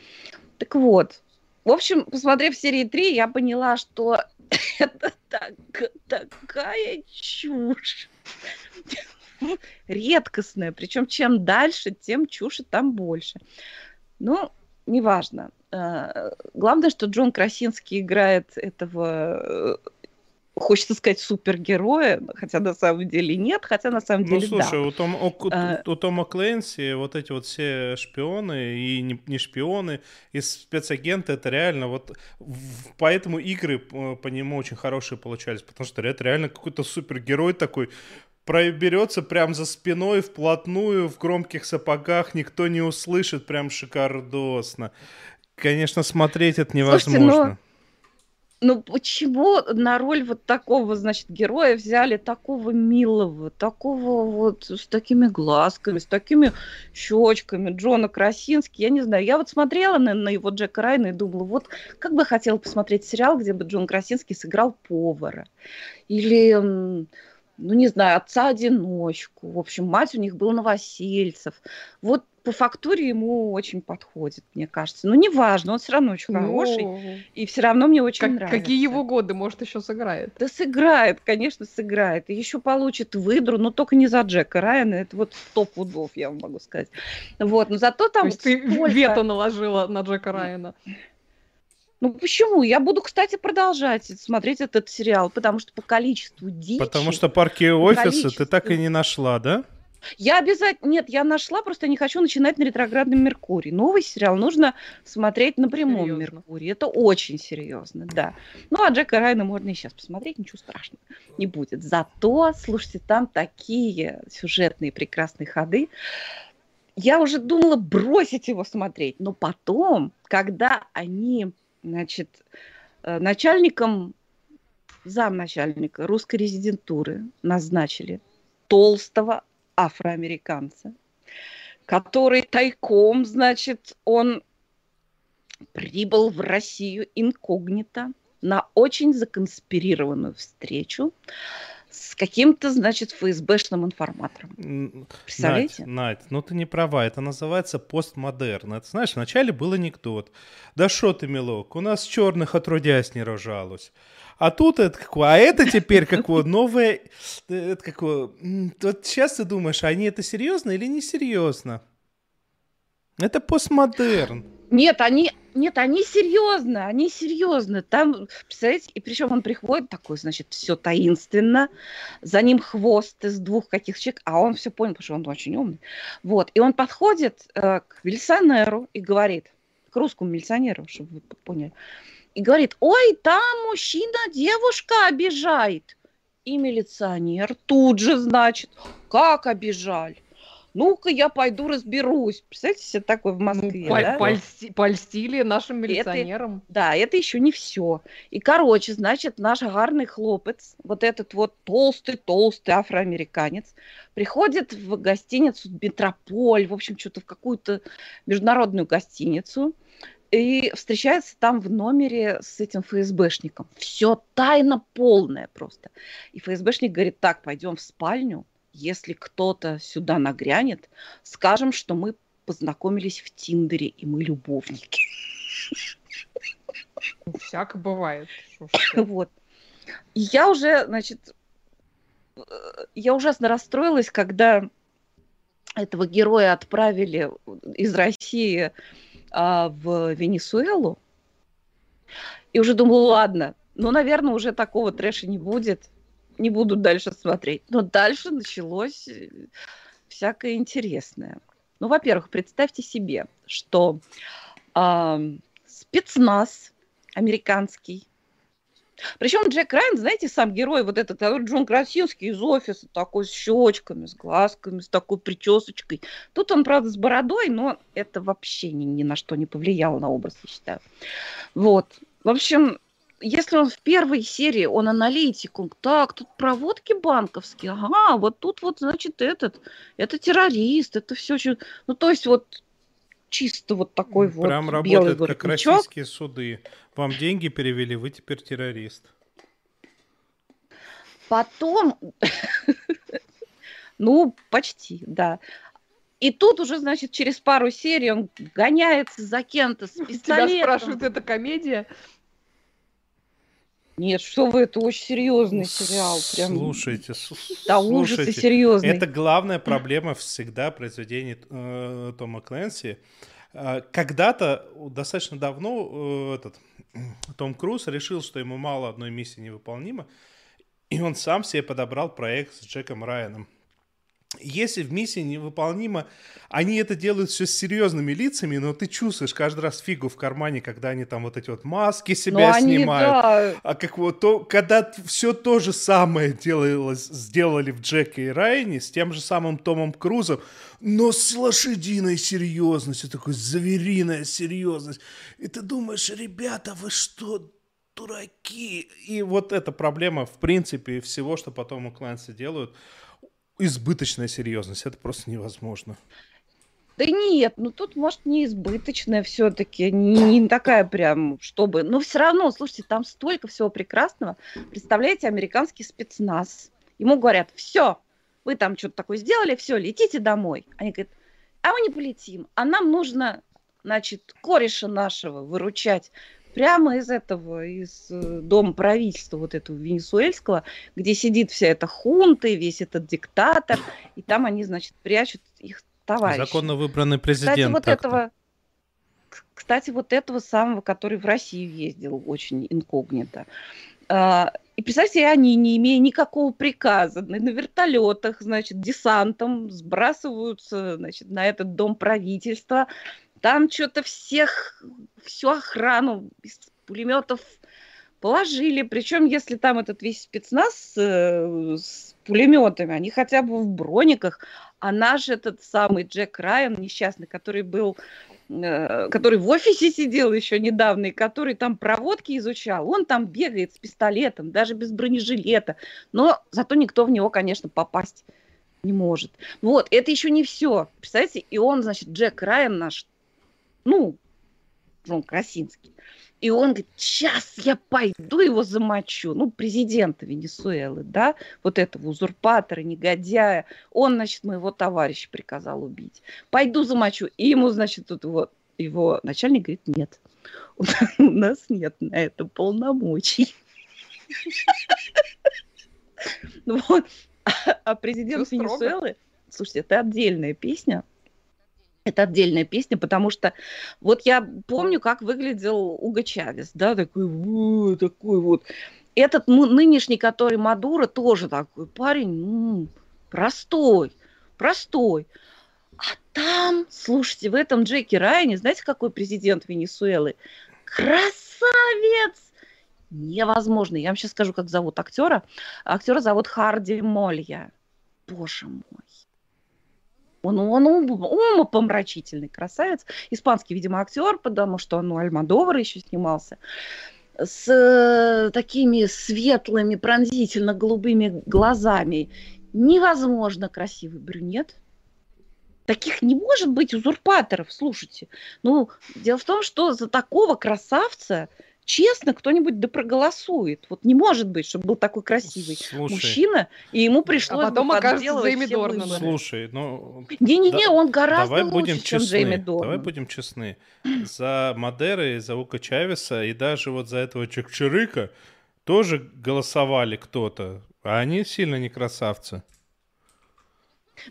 Так вот, в общем, посмотрев серии 3, я поняла, что это так- такая чушь. Редкостная. Причем чем дальше, тем чуши там больше. Ну, неважно. Э, Главное, что Джон Красинский играет этого, э, хочется сказать, супергероя, хотя на самом деле нет, хотя на самом Ну, деле слушай, да. у, Том- у- А. у Тома Клэнси вот эти вот все шпионы и не, не шпионы, и спецагенты, это реально вот... Поэтому игры по нему очень хорошие получались, потому что это реально какой-то супергерой такой, проберется прям за спиной вплотную, в громких сапогах, никто не услышит, прям шикардосно. Конечно, смотреть это Слушайте, невозможно. Ну почему на роль вот такого, значит, героя взяли такого милого, такого вот с такими глазками, с такими щечками, Джона Красински, я не знаю. Я вот смотрела на, на его Джека Райна и думала, вот как бы хотела посмотреть сериал, где бы Джон Красинский сыграл повара. Или, ну не знаю, отца-одиночку. В общем, мать у них был новосельцев. Вот по фактуре ему очень подходит, мне кажется. Ну, неважно, он все равно очень хороший. Ну, И все равно мне очень как- нравится. какие его годы, может, еще сыграет? Да сыграет, конечно, сыграет. И еще получит выдру, но только не за Джека Райана. Это вот топ пудов, я вам могу сказать. Вот, но зато То там есть ты столько- вето наложила на Джека Райана. Ну почему? Я буду, кстати, продолжать смотреть этот сериал, потому что по количеству дичи... Потому что парки и офисы ты количеству. так и не нашла, да? Я обязательно... Нет, я нашла, просто не хочу начинать на ретроградном Меркурии. Новый сериал нужно смотреть на прямом Серьезно. Меркурии. Это очень серьезно, да. Ну, а Джека Райна можно и сейчас посмотреть, ничего страшного не будет. Зато, слушайте, там такие сюжетные прекрасные ходы. Я уже думала бросить его смотреть, но потом, когда они, значит, э, начальником, замначальника русской резидентуры назначили толстого афроамериканца, который тайком, значит, он прибыл в Россию инкогнито на очень законспирированную встречу с каким-то, значит, ФСБшным информатором. Представляете? Надь, Надь, ну ты не права, это называется постмодерн. Это, знаешь, вначале был анекдот. Да что ты, милок, у нас черных отродясь не рожалось. А тут это какое, а это теперь какое новое, это какое, вот сейчас ты думаешь, они это серьезно или не серьезно? Это постмодерн. Нет, они, нет, они серьезно, они серьезно. Там, представляете, и причем он приходит такой, значит, все таинственно, за ним хвост из двух каких человек, а он все понял, потому что он очень умный. Вот, и он подходит э, к милиционеру и говорит, к русскому милиционеру, чтобы вы поняли, и говорит, ой, там мужчина девушка обижает. И милиционер тут же, значит, как обижали? Ну-ка я пойду разберусь. Представляете себе такое в ну, Москве, ну, да? Польсти, польстили нашим милиционерам. Это, да, это еще не все. И, короче, значит, наш гарный хлопец, вот этот вот толстый-толстый афроамериканец, приходит в гостиницу Метрополь, в общем, что-то в какую-то международную гостиницу, и встречается там в номере с этим ФСБшником. Все тайна полная просто. И ФСБшник говорит, так, пойдем в спальню, если кто-то сюда нагрянет, скажем, что мы познакомились в Тиндере, и мы любовники. Всяко бывает. Вот. я уже, значит, я ужасно расстроилась, когда этого героя отправили из России а, в Венесуэлу. И уже думала, ладно, ну, наверное, уже такого трэша не будет не буду дальше смотреть. Но дальше началось э, всякое интересное. Ну, во-первых, представьте себе, что э, спецназ американский, причем Джек Райан, знаете, сам герой, вот этот Джон Красинский из офиса, такой с щечками, с глазками, с такой причесочкой. Тут он, правда, с бородой, но это вообще ни, ни на что не повлияло на образ, я считаю. Вот. В общем, если он в первой серии, он аналитик, он, так, тут проводки банковские, ага, вот тут вот, значит, этот, это террорист, это все, ну, то есть вот чисто вот такой Прям вот Прям работает белый как российские суды. Вам деньги перевели, вы теперь террорист. Потом, ну, почти, да. И тут уже, значит, через пару серий он гоняется за кем-то с пистолетом. Тебя спрашивают, это комедия? Нет, что вы, это очень серьезный сериал. Прям... Слушайте, да, ужас и серьезный. Это главная проблема всегда произведений э, Тома Клэнси. Э, когда-то, достаточно давно, э, этот Том Круз решил, что ему мало одной миссии невыполнима, и он сам себе подобрал проект с Джеком Райаном. Если в миссии невыполнимо, они это делают все с серьезными лицами, но ты чувствуешь каждый раз фигу в кармане, когда они там вот эти вот маски себя но снимают. Они, да. А как вот то, когда все то же самое делалось, сделали в Джеке и Райане с тем же самым Томом Крузом, но с лошадиной серьезностью, такой завериная серьезность. И ты думаешь, ребята, вы что, дураки? И вот эта проблема, в принципе, всего, что потом у Клэнса делают – избыточная серьезность. Это просто невозможно. Да нет, ну тут, может, не избыточная все-таки, не, не такая прям, чтобы... Но все равно, слушайте, там столько всего прекрасного. Представляете, американский спецназ. Ему говорят, все, вы там что-то такое сделали, все, летите домой. Они говорят, а мы не полетим, а нам нужно, значит, кореша нашего выручать прямо из этого, из э, дома правительства вот этого венесуэльского, где сидит вся эта хунта и весь этот диктатор, и там они, значит, прячут их товарищей. Законно выбранный президент. Кстати, вот этого, кстати, вот этого самого, который в Россию ездил очень инкогнито. А, и представьте, они, не имея никакого приказа, на вертолетах, значит, десантом сбрасываются, значит, на этот дом правительства, там что-то всех, всю охрану из пулеметов положили. Причем, если там этот весь спецназ э, с пулеметами, они хотя бы в брониках, а наш этот самый Джек Райан, несчастный, который был э, который в офисе сидел еще недавно, и который там проводки изучал, он там бегает с пистолетом, даже без бронежилета. Но зато никто в него, конечно, попасть не может. Вот, это еще не все. Представляете, и он, значит, Джек Райан наш ну, Джон Красинский. И он говорит, сейчас я пойду его замочу. Ну, президента Венесуэлы, да, вот этого узурпатора, негодяя. Он, значит, моего товарища приказал убить. Пойду замочу. И ему, значит, тут его, его начальник говорит, нет, у нас нет на это полномочий. Вот. А президент Венесуэлы, слушайте, это отдельная песня. Это отдельная песня, потому что вот я помню, как выглядел Уго Чавес, да, такой, вот, такой вот. Этот нынешний, который Мадуро, тоже такой парень, ну, простой, простой. А там, слушайте, в этом Джеки Райане, знаете, какой президент Венесуэлы? Красавец! Невозможно. Я вам сейчас скажу, как зовут актера. Актера зовут Харди Молья. Боже мой. Он, он ум, умопомрачительный красавец. Испанский, видимо, актер, потому что он у Альмадовара еще снимался. С э, такими светлыми, пронзительно голубыми глазами. Невозможно красивый брюнет. Таких не может быть узурпаторов, слушайте. Ну, дело в том, что за такого красавца честно кто-нибудь да проголосует. Вот не может быть, чтобы был такой красивый Слушай, мужчина, и ему пришлось а потом бы окажется Джейми Дорнан. Слушай, ну... Не-не-не, да, он гораздо давай лучше, будем чем честны, Джейми Дорнан. Давай будем честны. За Мадеры, за Ука Чавеса и даже вот за этого Чекчерыка тоже голосовали кто-то, а они сильно не красавцы.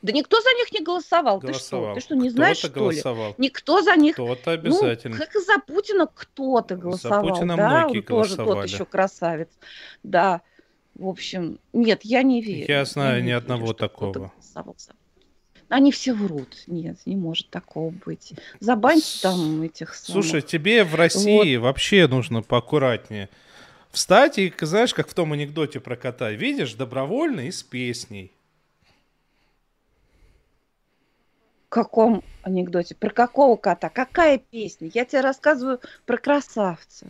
Да никто за них не голосовал. голосовал. Ты что? Ты что, не знаешь, что голосовал. ли? Никто за них... Кто-то ну, обязательно. Ну, как и за Путина кто-то голосовал. За Путина да? многие тоже тот еще красавец. Да. В общем, нет, я не верю. Я знаю я ни верю, одного такого. Они все врут. Нет, не может такого быть. Забаньте там этих самых. Слушай, тебе в России вот. вообще нужно поаккуратнее. Встать и, знаешь, как в том анекдоте про кота, видишь, добровольно и с песней. Каком анекдоте? Про какого кота? Какая песня? Я тебе рассказываю про красавца.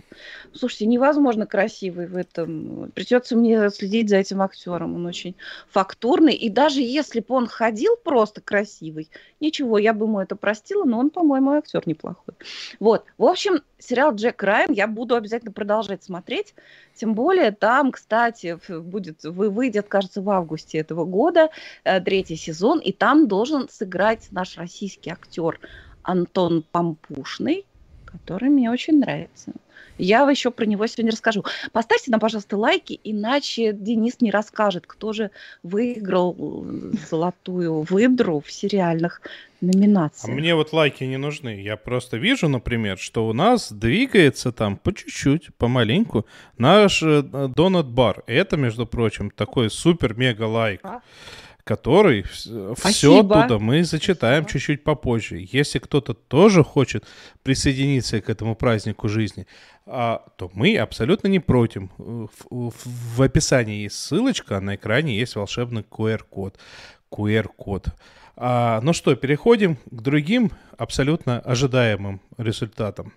Слушайте, невозможно красивый в этом. Придется мне следить за этим актером. Он очень фактурный. И даже если бы он ходил просто красивый, ничего, я бы ему это простила, но он, по-моему, актер неплохой. Вот. В общем, сериал Джек Райан я буду обязательно продолжать смотреть. Тем более там, кстати, будет, выйдет, кажется, в августе этого года э, третий сезон, и там должен сыграть наш российский актер Антон Пампушный, который мне очень нравится. Я еще про него сегодня расскажу. Поставьте нам, пожалуйста, лайки, иначе Денис не расскажет, кто же выиграл э, золотую выдру в сериальных номинациях. А мне вот лайки не нужны. Я просто вижу, например, что у нас двигается там по чуть-чуть, помаленьку наш э, Донат Бар. Это, между прочим, такой супер-мега лайк. А? Который Спасибо. все оттуда мы зачитаем чуть-чуть попозже. Если кто-то тоже хочет присоединиться к этому празднику жизни, а, то мы абсолютно не против. В, в, в описании есть ссылочка, а на экране есть волшебный QR-код. QR-код. А, ну что, переходим к другим абсолютно ожидаемым результатам.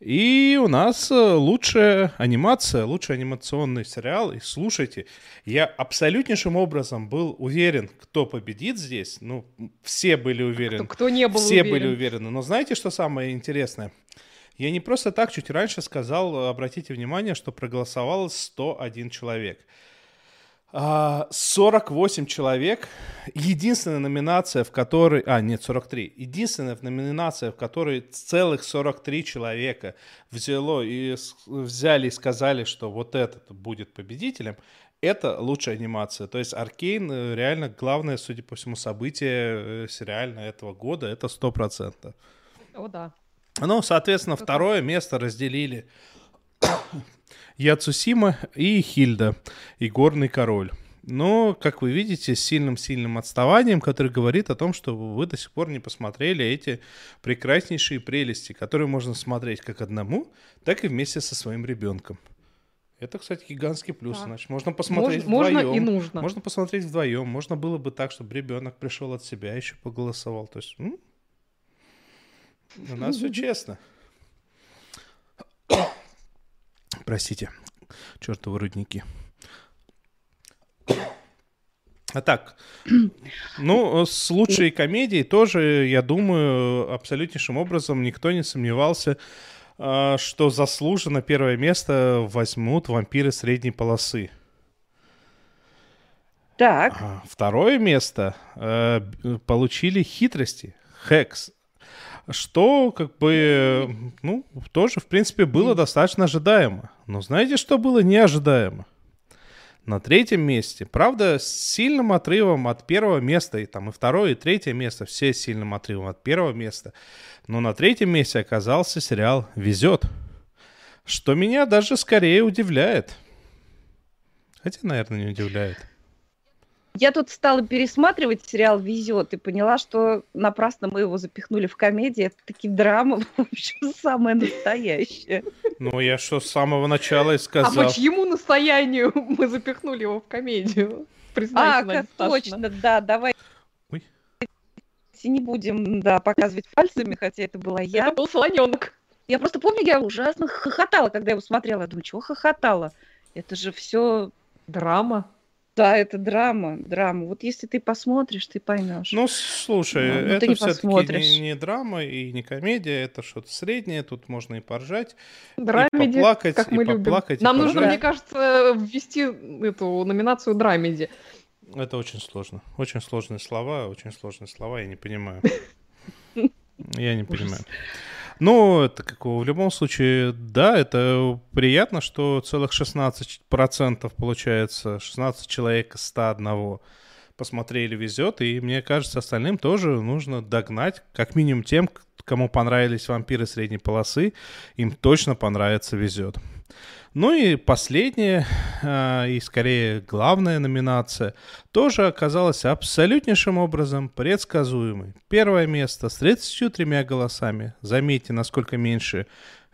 И у нас э, лучшая анимация, лучший анимационный сериал. И слушайте, я абсолютнейшим образом был уверен, кто победит здесь. Ну, все были уверены. Кто, кто не был Все уверен. были уверены. Но знаете, что самое интересное? Я не просто так чуть раньше сказал, обратите внимание, что проголосовало 101 человек. 48 а, человек. Единственная номинация, в которой... А, нет, 43. Единственная номинация, в которой целых 43 человека взяло и взяли и сказали, что вот этот будет победителем, это лучшая анимация. То есть Аркейн э, реально главное, судя по всему, событие э, сериально этого года. Это 100%. О, да. Ну, соответственно, второе место разделили Яцусима и Хильда, и Горный Король. Но, как вы видите, с сильным-сильным отставанием, который говорит о том, что вы до сих пор не посмотрели эти прекраснейшие прелести, которые можно смотреть как одному, так и вместе со своим ребенком. Это, кстати, гигантский плюс. Да. Значит, можно посмотреть можно, вдвоем. Можно и нужно. Можно посмотреть вдвоем. Можно было бы так, чтобы ребенок пришел от себя, еще поголосовал. То есть, м? у нас все честно. Простите, чертовы рудники. А так, ну, с лучшей комедией тоже, я думаю, абсолютнейшим образом никто не сомневался а, что заслуженно первое место возьмут вампиры средней полосы. Так. А, Второе место э, получили хитрости, хекс. Что, как бы, ну, тоже, в принципе, было достаточно ожидаемо. Но знаете, что было неожидаемо? На третьем месте, правда, с сильным отрывом от первого места, и там и второе, и третье место, все с сильным отрывом от первого места. Но на третьем месте оказался сериал «Везет», что меня даже скорее удивляет. Хотя, наверное, не удивляет. Я тут стала пересматривать сериал «Везет» и поняла, что напрасно мы его запихнули в комедии. Это таки драма, в общем, самая настоящая. Ну, я что, с самого начала и А сказал. по чьему настоянию мы запихнули его в комедию? А, Признайся, Сташина. точно, да, давай. Ой. Не будем, да, показывать пальцами, хотя это была я. Это был слоненок. Я просто помню, я ужасно хохотала, когда я его смотрела. Я думаю, чего хохотала? Это же все, Драма. Да, это драма, драма. Вот если ты посмотришь, ты поймешь. Ну, слушай, Ну, ты это не все-таки посмотришь. не, не драма и не комедия, это что-то среднее, тут можно и поржать, Драмеди, поплакать, как и мы любим. поплакать, и Нам нужно, поржать. мне кажется, ввести эту номинацию драмеди. Это очень сложно. Очень сложные слова, очень сложные слова, я не понимаю. Я не понимаю. Ну, это как в любом случае, да, это приятно, что целых 16% получается, 16 человек из 101 посмотрели «Везет», и мне кажется, остальным тоже нужно догнать, как минимум тем, кому понравились «Вампиры средней полосы», им точно понравится «Везет». Ну и последняя, а, и скорее главная номинация, тоже оказалась абсолютнейшим образом предсказуемой. Первое место с 33 голосами. Заметьте, насколько меньше,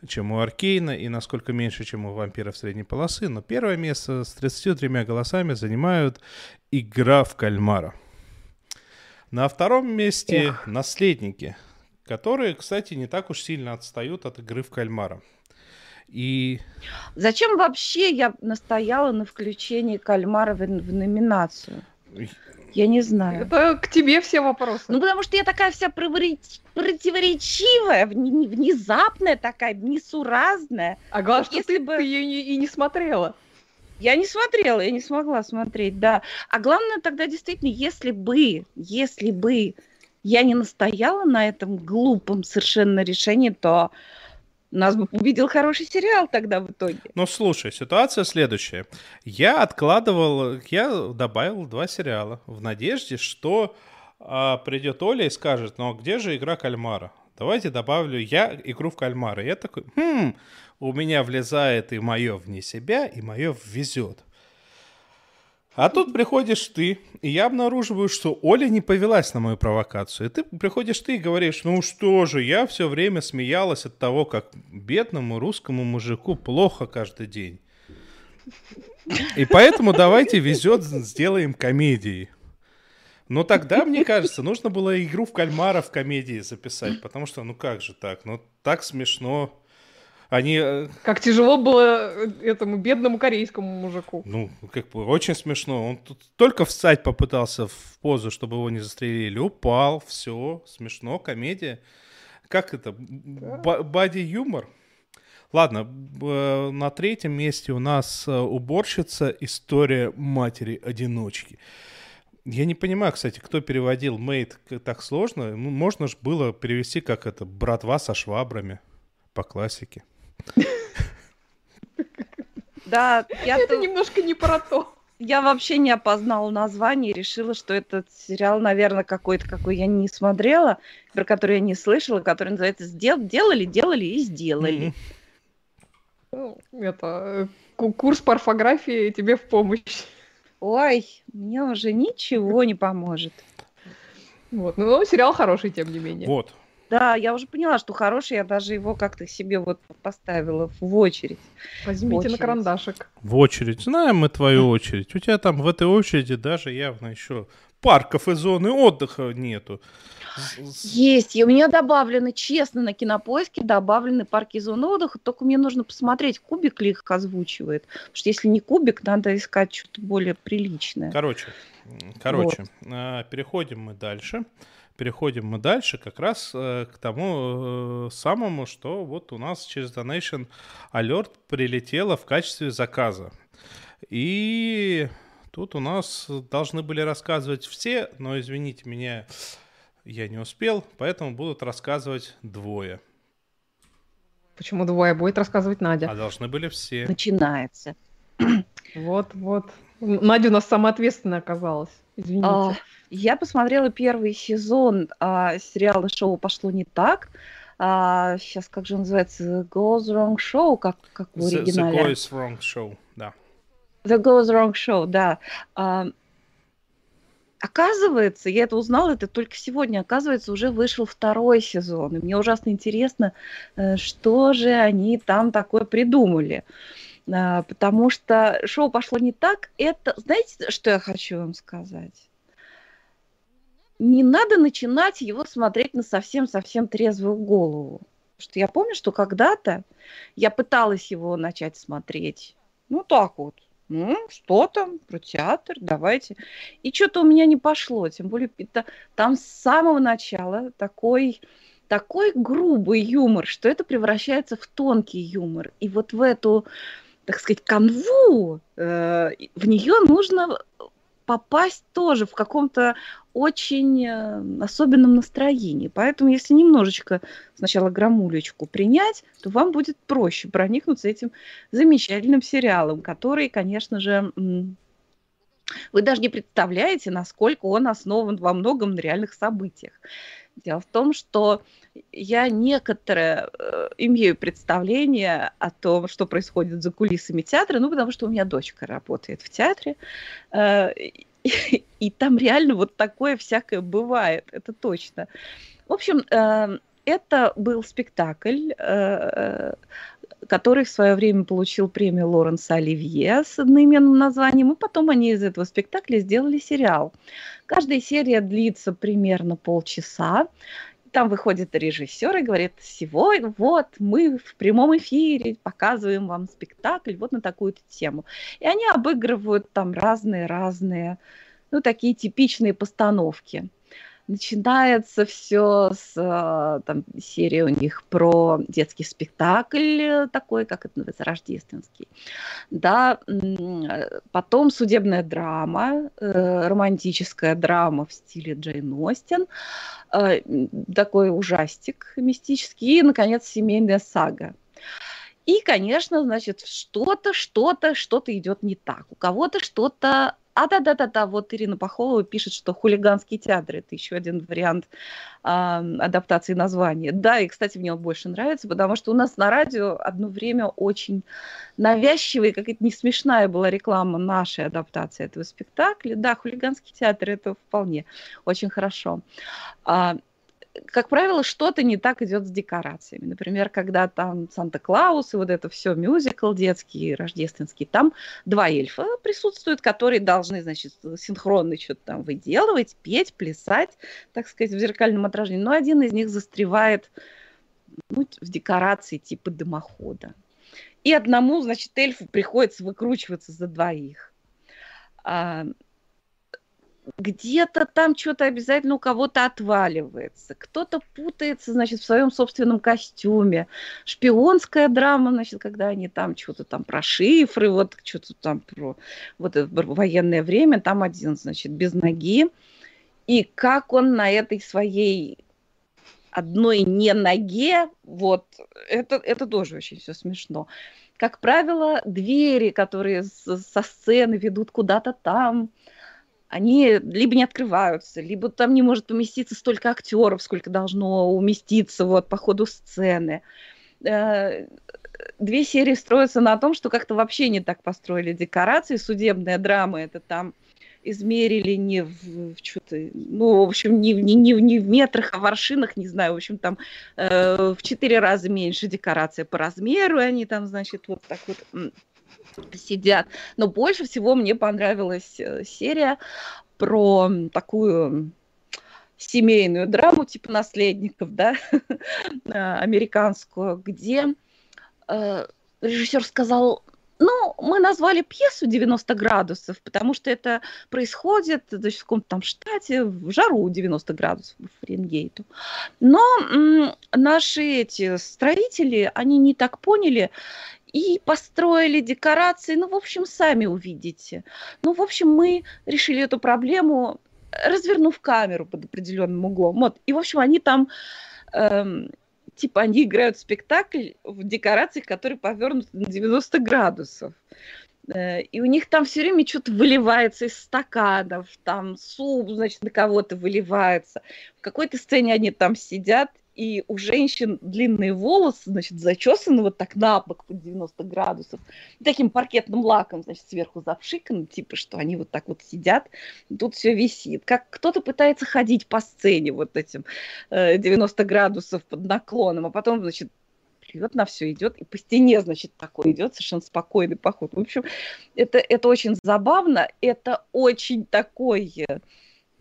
чем у Аркейна, и насколько меньше, чем у вампиров средней полосы. Но первое место с 33 голосами занимают «Игра в кальмара». На втором месте «Наследники», которые, кстати, не так уж сильно отстают от «Игры в кальмара». И Зачем вообще я настояла на включении кальмара в, в номинацию? Я не знаю. Это к тебе все вопросы. Ну, потому что я такая вся противоречи- противоречивая, вне- внезапная такая, несуразная. а главное, что если ты бы- ее и не смотрела. Я не смотрела, я не смогла смотреть, да. А главное тогда действительно, если бы, если бы я не настояла на этом глупом совершенно решении, то нас бы увидел хороший сериал тогда в итоге. Ну, слушай, ситуация следующая. Я откладывал, я добавил два сериала в надежде, что а, придет Оля и скажет, ну, а где же игра кальмара? Давайте добавлю я игру в кальмара. Я такой, хм, у меня влезает и мое вне себя, и мое везет. А тут приходишь ты, и я обнаруживаю, что Оля не повелась на мою провокацию. И ты приходишь ты и говоришь, ну что же, я все время смеялась от того, как бедному русскому мужику плохо каждый день. И поэтому давайте везет, сделаем комедией. Но тогда, мне кажется, нужно было игру в кальмара в комедии записать, потому что, ну как же так, ну так смешно. Они, э, Как тяжело было э, этому бедному корейскому мужику. ну, как бы очень смешно. Он тут только встать попытался в позу, чтобы его не застрелили. Упал, все, смешно, комедия. Как это? Ба- Бади-юмор? Ладно, э, на третьем месте у нас уборщица «История матери-одиночки». Я не понимаю, кстати, кто переводил «мейд» так сложно. Ну, можно же было перевести как это «братва со швабрами» по классике. Да, я, Это немножко не про то. я вообще не опознала название и решила, что этот сериал, наверное, какой-то, какой я не смотрела, про который я не слышала, который называется «Сдел- «Делали, делали и сделали». Ну, Это э, ку- курс по орфографии тебе в помощь. Ой, мне уже ничего не поможет. Вот. Ну, сериал хороший, тем не менее. Вот. Да, я уже поняла, что хороший, я даже его как-то себе вот поставила в очередь. Возьмите на очередь. карандашик. В очередь. Знаем мы твою очередь. У тебя там в этой очереди даже явно еще парков и зоны отдыха нету. Есть, и у меня добавлены, честно, на кинопоиске добавлены парки и зоны отдыха, только мне нужно посмотреть, кубик ли их озвучивает. Потому что если не кубик, надо искать что-то более приличное. Короче, короче, а, переходим мы дальше. Переходим мы дальше как раз э, к тому э, самому, что вот у нас через Donation Alert прилетело в качестве заказа. И тут у нас должны были рассказывать все, но извините меня, я не успел, поэтому будут рассказывать двое. Почему двое? Будет рассказывать Надя. А должны были все. Начинается. Вот, вот. Надя у нас самая ответственная оказалась. Извините. А, я посмотрела первый сезон а, сериала шоу «Пошло не так». А, сейчас, как же называется? «Goes Wrong Show», как, как в оригинале. The, the Goes Wrong Show, да. The Goes Wrong Show, да. А, оказывается, я это узнала, это только сегодня, оказывается, уже вышел второй сезон. И мне ужасно интересно, э, что же они там такое придумали. А, потому что шоу пошло не так. Это, знаете, что я хочу вам сказать? Не надо начинать его смотреть на совсем-совсем трезвую голову. Потому что я помню, что когда-то я пыталась его начать смотреть. Ну, так вот. Ну, что там про театр, давайте. И что-то у меня не пошло. Тем более это, там с самого начала такой такой грубый юмор, что это превращается в тонкий юмор. И вот в эту так сказать, канву, э, в нее нужно попасть тоже в каком-то очень э, особенном настроении. Поэтому, если немножечко сначала грамулечку принять, то вам будет проще проникнуться этим замечательным сериалом, который, конечно же, вы даже не представляете, насколько он основан во многом на реальных событиях. Дело в том, что я некоторое э, имею представление о том, что происходит за кулисами театра, ну, потому что у меня дочка работает в театре, э, и, и там реально вот такое всякое бывает, это точно. В общем, э, это был спектакль, э, который в свое время получил премию Лоренса Оливье с одноименным названием, и потом они из этого спектакля сделали сериал. Каждая серия длится примерно полчаса, там выходит режиссер и говорит, сегодня вот мы в прямом эфире показываем вам спектакль вот на такую-то тему. И они обыгрывают там разные-разные, ну, такие типичные постановки. Начинается все с а, там, серии у них про детский спектакль, такой, как это называется, рождественский. Да, потом судебная драма, э, романтическая драма в стиле Джейн Остин, э, такой ужастик мистический, и, наконец, семейная сага. И, конечно, значит, что-то, что-то, что-то идет не так. У кого-то что-то а, да-да-да-да, вот Ирина Пахолова пишет, что хулиганский театр – это еще один вариант э, адаптации названия. Да, и, кстати, мне он больше нравится, потому что у нас на радио одно время очень навязчивая, какая-то не смешная была реклама нашей адаптации этого спектакля. Да, хулиганский театр – это вполне очень хорошо. А, как правило, что-то не так идет с декорациями. Например, когда там Санта-Клаус и вот это все мюзикл детский, рождественский, там два эльфа присутствуют, которые должны, значит, синхронно что-то там выделывать, петь, плясать, так сказать, в зеркальном отражении. Но один из них застревает ну, в декорации типа дымохода. И одному, значит, эльфу приходится выкручиваться за двоих. Где-то там что-то обязательно у кого-то отваливается, кто-то путается, значит, в своем собственном костюме. Шпионская драма, значит, когда они там что-то там про шифры, вот что-то там про вот это военное время, там один, значит, без ноги. И как он на этой своей одной не ноге, вот, это, это тоже очень все смешно. Как правило, двери, которые со сцены ведут куда-то там, они либо не открываются, либо там не может поместиться столько актеров, сколько должно уместиться вот по ходу сцены. Э, две серии строятся на том, что как-то вообще не так построили декорации. Судебная драма это там измерили не в, в что-то, ну, в общем, не, не, не, не в метрах, а в аршинах, не знаю, в общем, там э, в четыре раза меньше декорация по размеру, они там, значит, вот так вот сидят. Но больше всего мне понравилась э, серия про такую семейную драму типа наследников, да, американскую, где э, режиссер сказал, ну, мы назвали пьесу 90 градусов, потому что это происходит значит, в каком-то там штате в жару 90 градусов по Фаренгейту. Но м- наши эти строители, они не так поняли и построили декорации. Ну, в общем, сами увидите. Ну, в общем, мы решили эту проблему, развернув камеру под определенным углом. Вот. И, в общем, они там... Эм, типа они играют спектакль в декорациях, которые повернуты на 90 градусов. Э, и у них там все время что-то выливается из стаканов, там суп, значит, на кого-то выливается. В какой-то сцене они там сидят, и у женщин длинные волосы, значит, зачесаны вот так на бок под 90 градусов, таким паркетным лаком, значит, сверху запшиканы, типа, что они вот так вот сидят, тут все висит. Как кто-то пытается ходить по сцене вот этим э, 90 градусов под наклоном, а потом, значит, плюет на все, идет, и по стене, значит, такой идет совершенно спокойный поход. В общем, это, это очень забавно, это очень такой, э,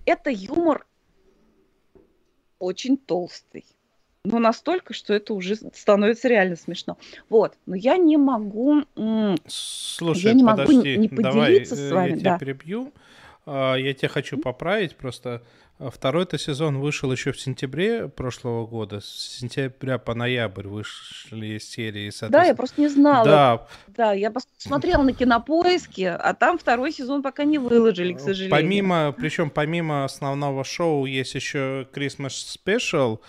это юмор очень толстый но настолько, что это уже становится реально смешно. Вот, но я не могу, Слушай, я не подожди, могу не поделиться давай, с вами. Я тебя да. перебью. А, я тебя хочу поправить, просто а, второй-то сезон вышел еще в сентябре прошлого года, с сентября по ноябрь вышли серии. Да, я просто не знала. Да, да я посмотрела на кинопоиске, а там второй сезон пока не выложили, к сожалению. Помимо, причем помимо основного шоу есть еще Christmas Special,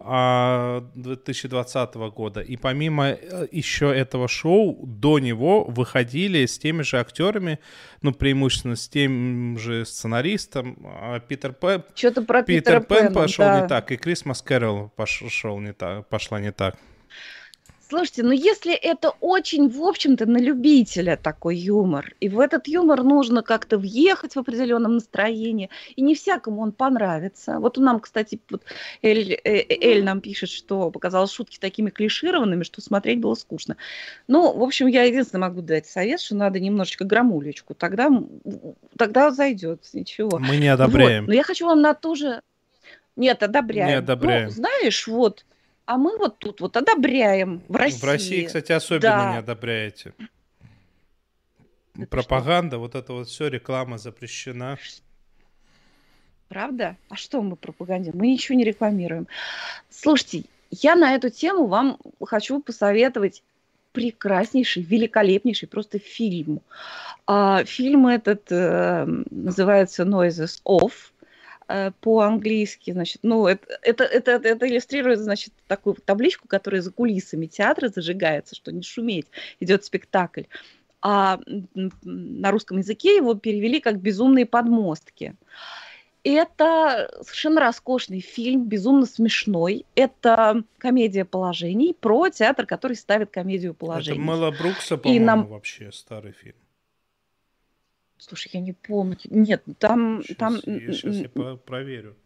2020 года. И помимо э, еще этого шоу, до него выходили с теми же актерами, ну, преимущественно с тем же сценаристом, а Питер Пен... Что-то про Питер Пен Пэна, пошел да. не так, и Крисмас Кэрол пошел не так, пошла не так. Слушайте, ну если это очень, в общем-то, на любителя такой юмор, и в этот юмор нужно как-то въехать в определенном настроении, и не всякому он понравится. Вот у нам, кстати, вот Эль, э, э, Эль нам пишет, что показалось шутки такими клишированными, что смотреть было скучно. Ну, в общем, я единственное могу дать совет, что надо немножечко громулечку, тогда, тогда зайдет, ничего. Мы не одобряем. Вот. Но я хочу вам на то же... Нет, одобряем. Не одобряем. Ну, знаешь, вот а мы вот тут вот одобряем в России. В России, кстати, особенно да. не одобряете. Это Пропаганда, что? вот это вот все, реклама запрещена. Правда? А что мы пропагандируем? Мы ничего не рекламируем. Слушайте, я на эту тему вам хочу посоветовать прекраснейший, великолепнейший просто фильм. А, фильм этот э, называется Noises Off. Э, по-английски, значит, ну, это, это, это, это иллюстрирует, значит, такую табличку, которая за кулисами театра зажигается, что не шуметь, идет спектакль. А на русском языке его перевели как «Безумные подмостки». Это совершенно роскошный фильм, безумно смешной. Это комедия положений про театр, который ставит комедию положений. Это Мэла Брукса, по-моему, нам... вообще старый фильм. Слушай, я не помню. Нет, там... Сейчас, там... Я, сейчас я проверю.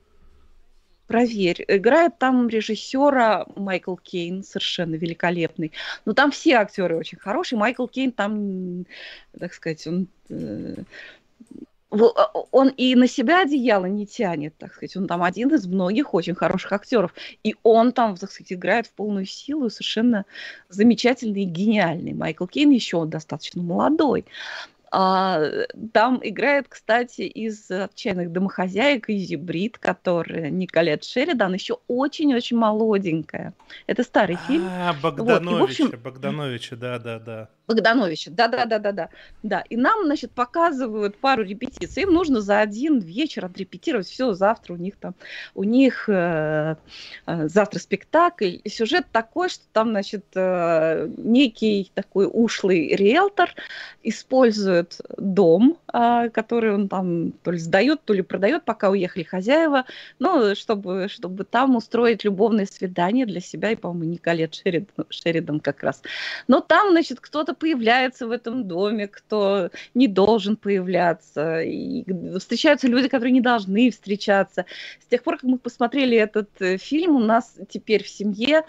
Проверь. Играет там режиссера Майкл Кейн, совершенно великолепный. Но там все актеры очень хорошие. Майкл Кейн там, так сказать, он э, а, он и на себя одеяло не тянет, так сказать. Он там один из многих очень хороших актеров. И он там, так сказать, играет в полную силу, совершенно замечательный и гениальный. Майкл Кейн еще достаточно молодой. А, там играет, кстати, из «Отчаянных домохозяек» Изи Брит, которая Николет Шеридан, еще очень-очень молоденькая. Это старый фильм. А, Богдановича, вот. общем... Богдановича, да-да-да. Богдановича, да-да-да-да-да. Да, и нам, значит, показывают пару репетиций. Им нужно за один вечер отрепетировать все, завтра у них там, у них э, э, завтра спектакль. И сюжет такой, что там, значит, э, некий такой ушлый риэлтор использует дом, э, который он там то ли сдает, то ли продает, пока уехали хозяева, ну, чтобы, чтобы там устроить любовное свидание для себя и, по-моему, Николет Шеридан, Шеридан как раз. Но там, значит, кто-то появляется в этом доме, кто не должен появляться. И встречаются люди, которые не должны встречаться. С тех пор, как мы посмотрели этот э, фильм, у нас теперь в семье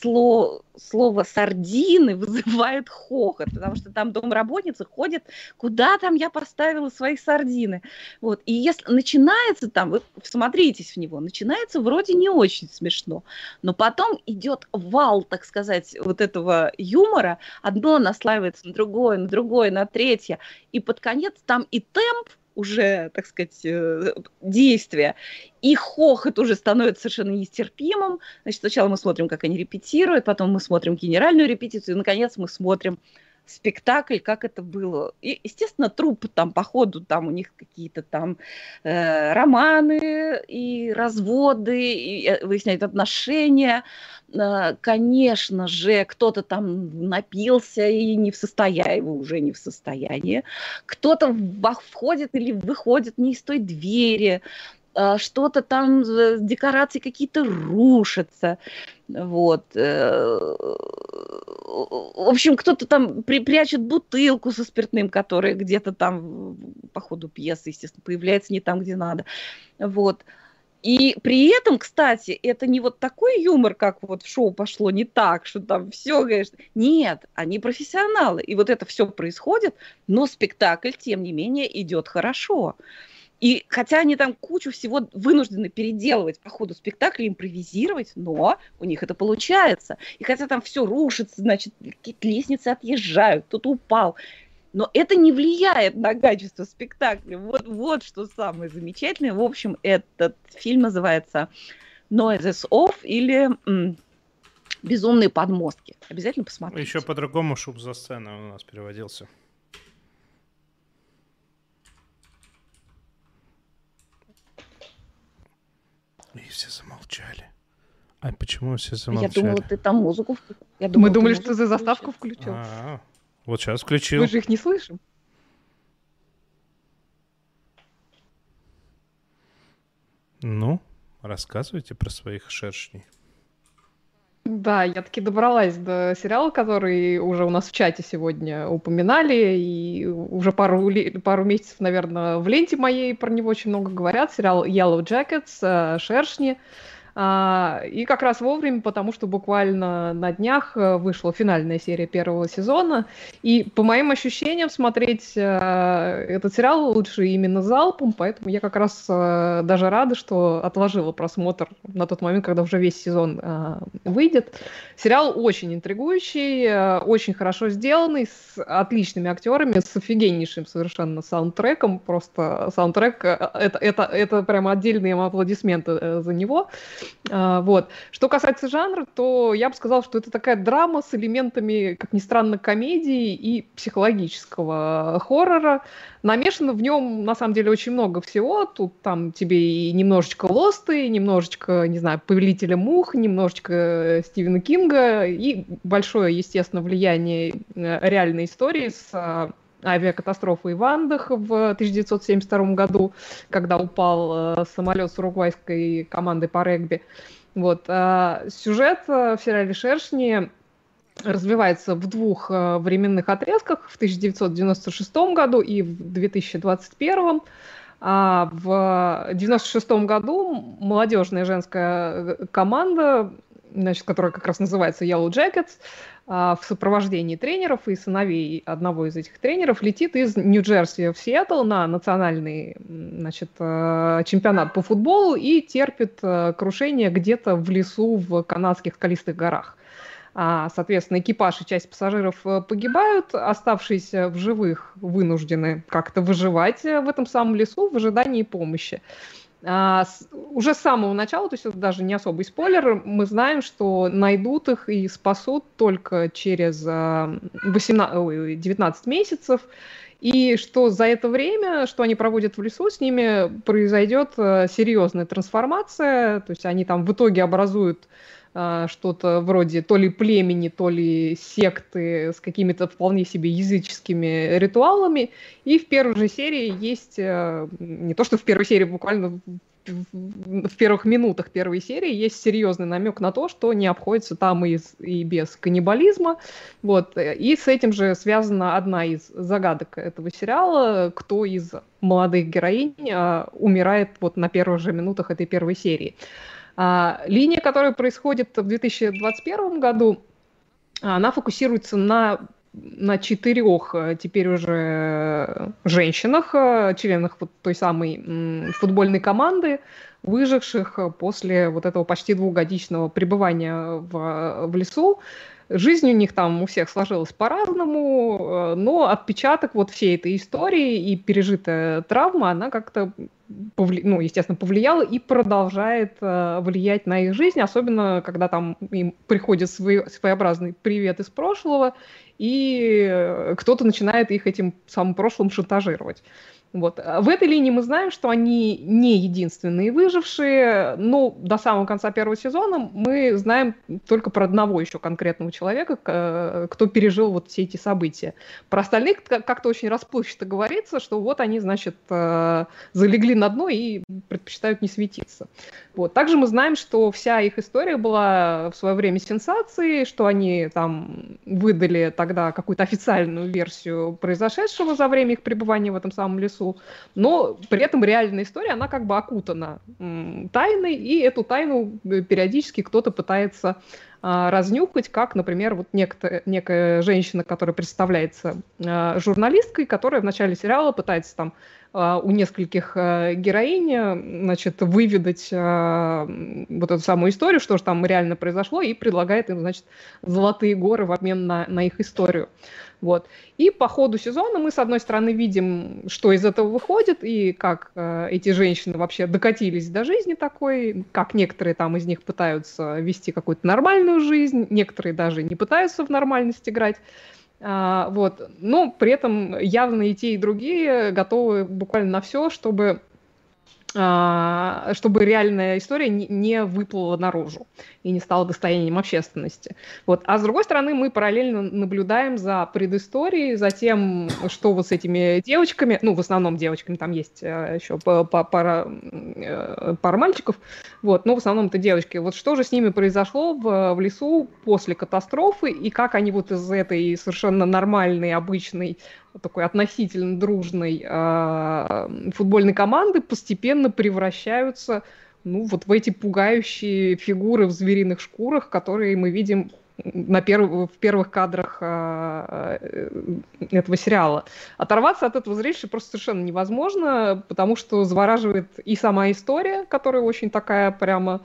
слово, слово сардины вызывает хохот, потому что там домработница ходит, куда там я поставила свои сардины. Вот. И если начинается там, вы всмотритесь в него, начинается вроде не очень смешно, но потом идет вал, так сказать, вот этого юмора, одно наслаивается на другое, на другое, на третье, и под конец там и темп уже, так сказать, э, действия, и хохот уже становится совершенно нестерпимым. Значит, сначала мы смотрим, как они репетируют, потом мы смотрим генеральную репетицию, и, наконец, мы смотрим спектакль, как это было. И, естественно, труп там по ходу, там у них какие-то там э, романы и разводы, и э, выясняют отношения. Э, конечно же, кто-то там напился и не в состоянии, уже не в состоянии. Кто-то входит или выходит не из той двери. А, что-то там, декорации какие-то рушатся. Вот. Э, в общем, кто-то там при, прячет бутылку со спиртным, которая где-то там по ходу пьесы, естественно, появляется не там, где надо. Вот. И при этом, кстати, это не вот такой юмор, как вот в шоу пошло не так, что там все, конечно. Нет, они профессионалы. И вот это все происходит, но спектакль, тем не менее, идет хорошо. И хотя они там кучу всего вынуждены переделывать по ходу спектакля, импровизировать, но у них это получается. И хотя там все рушится, значит, какие-то лестницы отъезжают, кто-то упал. Но это не влияет на качество спектакля. Вот, вот что самое замечательное. В общем, этот фильм называется Noises Off или Безумные подмостки. Обязательно посмотрите. Еще по-другому шуб за сцену у нас переводился. И все замолчали. А почему все замолчали? Я думала, ты там музыку... Я думала, Мы думали, что ты за заставку включил. А-а-а. Вот сейчас включил. Мы же их не слышим. Ну, рассказывайте про своих шершней. Да, я таки добралась до сериала, который уже у нас в чате сегодня упоминали, и уже пару, пару месяцев, наверное, в ленте моей про него очень много говорят. Сериал Yellow Jackets, э, «Шершни». А, и как раз вовремя, потому что буквально на днях э, вышла финальная серия первого сезона. И по моим ощущениям смотреть э, этот сериал лучше именно залпом, поэтому я как раз э, даже рада, что отложила просмотр на тот момент, когда уже весь сезон выйдет. Сериал очень интригующий, очень хорошо сделанный, с отличными актерами, с офигеннейшим совершенно саундтреком. Просто саундтрек это, это, это прямо отдельные аплодисменты за него. А, вот. Что касается жанра, то я бы сказала, что это такая драма с элементами, как ни странно, комедии и психологического хоррора. Намешано в нем, на самом деле, очень много всего. Тут там тебе и немножечко Лосты, немножечко, не знаю, Повелителя мух, немножечко Стивена Кинга и большое, естественно, влияние э, реальной истории с авиакатастрофы в Андах в 1972 году, когда упал э, самолет с уругвайской командой по регби. Вот. А сюжет э, в сериале «Шершни» развивается в двух э, временных отрезках, в 1996 году и в 2021. А в 1996 году молодежная женская команда, значит, которая как раз называется Yellow Jackets, а, в сопровождении тренеров и сыновей одного из этих тренеров летит из Нью-Джерси в Сиэтл на национальный значит, э, чемпионат по футболу и терпит э, крушение где-то в лесу в канадских скалистых горах. А, соответственно, экипаж и часть пассажиров э, погибают, оставшиеся в живых вынуждены как-то выживать в этом самом лесу в ожидании помощи. А, с, уже с самого начала, то есть это даже не особый спойлер, мы знаем, что найдут их и спасут только через а, 18, ой, 19 месяцев, и что за это время, что они проводят в лесу, с ними произойдет а, серьезная трансформация, то есть они там в итоге образуют что-то вроде то ли племени, то ли секты с какими-то вполне себе языческими ритуалами. И в первой же серии есть, э, не то что в первой серии, буквально в первых минутах первой серии есть серьезный намек на то, что не обходится там и, и без каннибализма. Вот. И с этим же связана одна из загадок этого сериала, кто из молодых героинь а, умирает вот на первых же минутах этой первой серии. А, линия, которая происходит в 2021 году, она фокусируется на на четырех э, теперь уже женщинах, э, членах вот той самой футбольной команды, выживших после вот этого почти двухгодичного пребывания в, в лесу. Жизнь у них там у всех сложилась по-разному, э, но отпечаток вот всей этой истории и пережитая травма, она как-то, повли... ну, естественно, повлияла и продолжает э, влиять на их жизнь, особенно когда там им приходит своеобразный привет из прошлого, и кто-то начинает их этим самым прошлым шантажировать. Вот. А в этой линии мы знаем, что они не единственные выжившие, но до самого конца первого сезона мы знаем только про одного еще конкретного человека, кто пережил вот все эти события. Про остальных как-то очень расплывчато говорится, что вот они, значит, э, залегли на дно и предпочитают не светиться. Вот. Также мы знаем, что вся их история была в свое время сенсацией, что они там выдали тогда какую-то официальную версию произошедшего за время их пребывания в этом самом лесу, лесу, но при этом реальная история, она как бы окутана тайной, и эту тайну э, периодически кто-то пытается а, разнюхать, как, например, вот некто, некая женщина, которая представляется а, журналисткой, которая в начале сериала пытается там у нескольких героинь, значит, выведать вот эту самую историю, что же там реально произошло, и предлагает им, значит, золотые горы в обмен на, на их историю. Вот. И по ходу сезона мы, с одной стороны, видим, что из этого выходит, и как эти женщины вообще докатились до жизни такой, как некоторые там из них пытаются вести какую-то нормальную жизнь, некоторые даже не пытаются в нормальность играть. А, вот. Но при этом явно и те, и другие готовы буквально на все, чтобы чтобы реальная история не выплыла наружу и не стала достоянием общественности. Вот. А с другой стороны, мы параллельно наблюдаем за предысторией, за тем, что вот с этими девочками, ну, в основном девочками, там есть э, еще пара, э, пара мальчиков, вот, но в основном это девочки. Вот что же с ними произошло в, в лесу после катастрофы, и как они вот из этой совершенно нормальной, обычной такой относительно дружной э, футбольной команды постепенно превращаются ну, вот в эти пугающие фигуры в звериных шкурах, которые мы видим на перв... в первых кадрах э, этого сериала. Оторваться от этого зрелища просто совершенно невозможно, потому что завораживает и сама история, которая очень такая прямо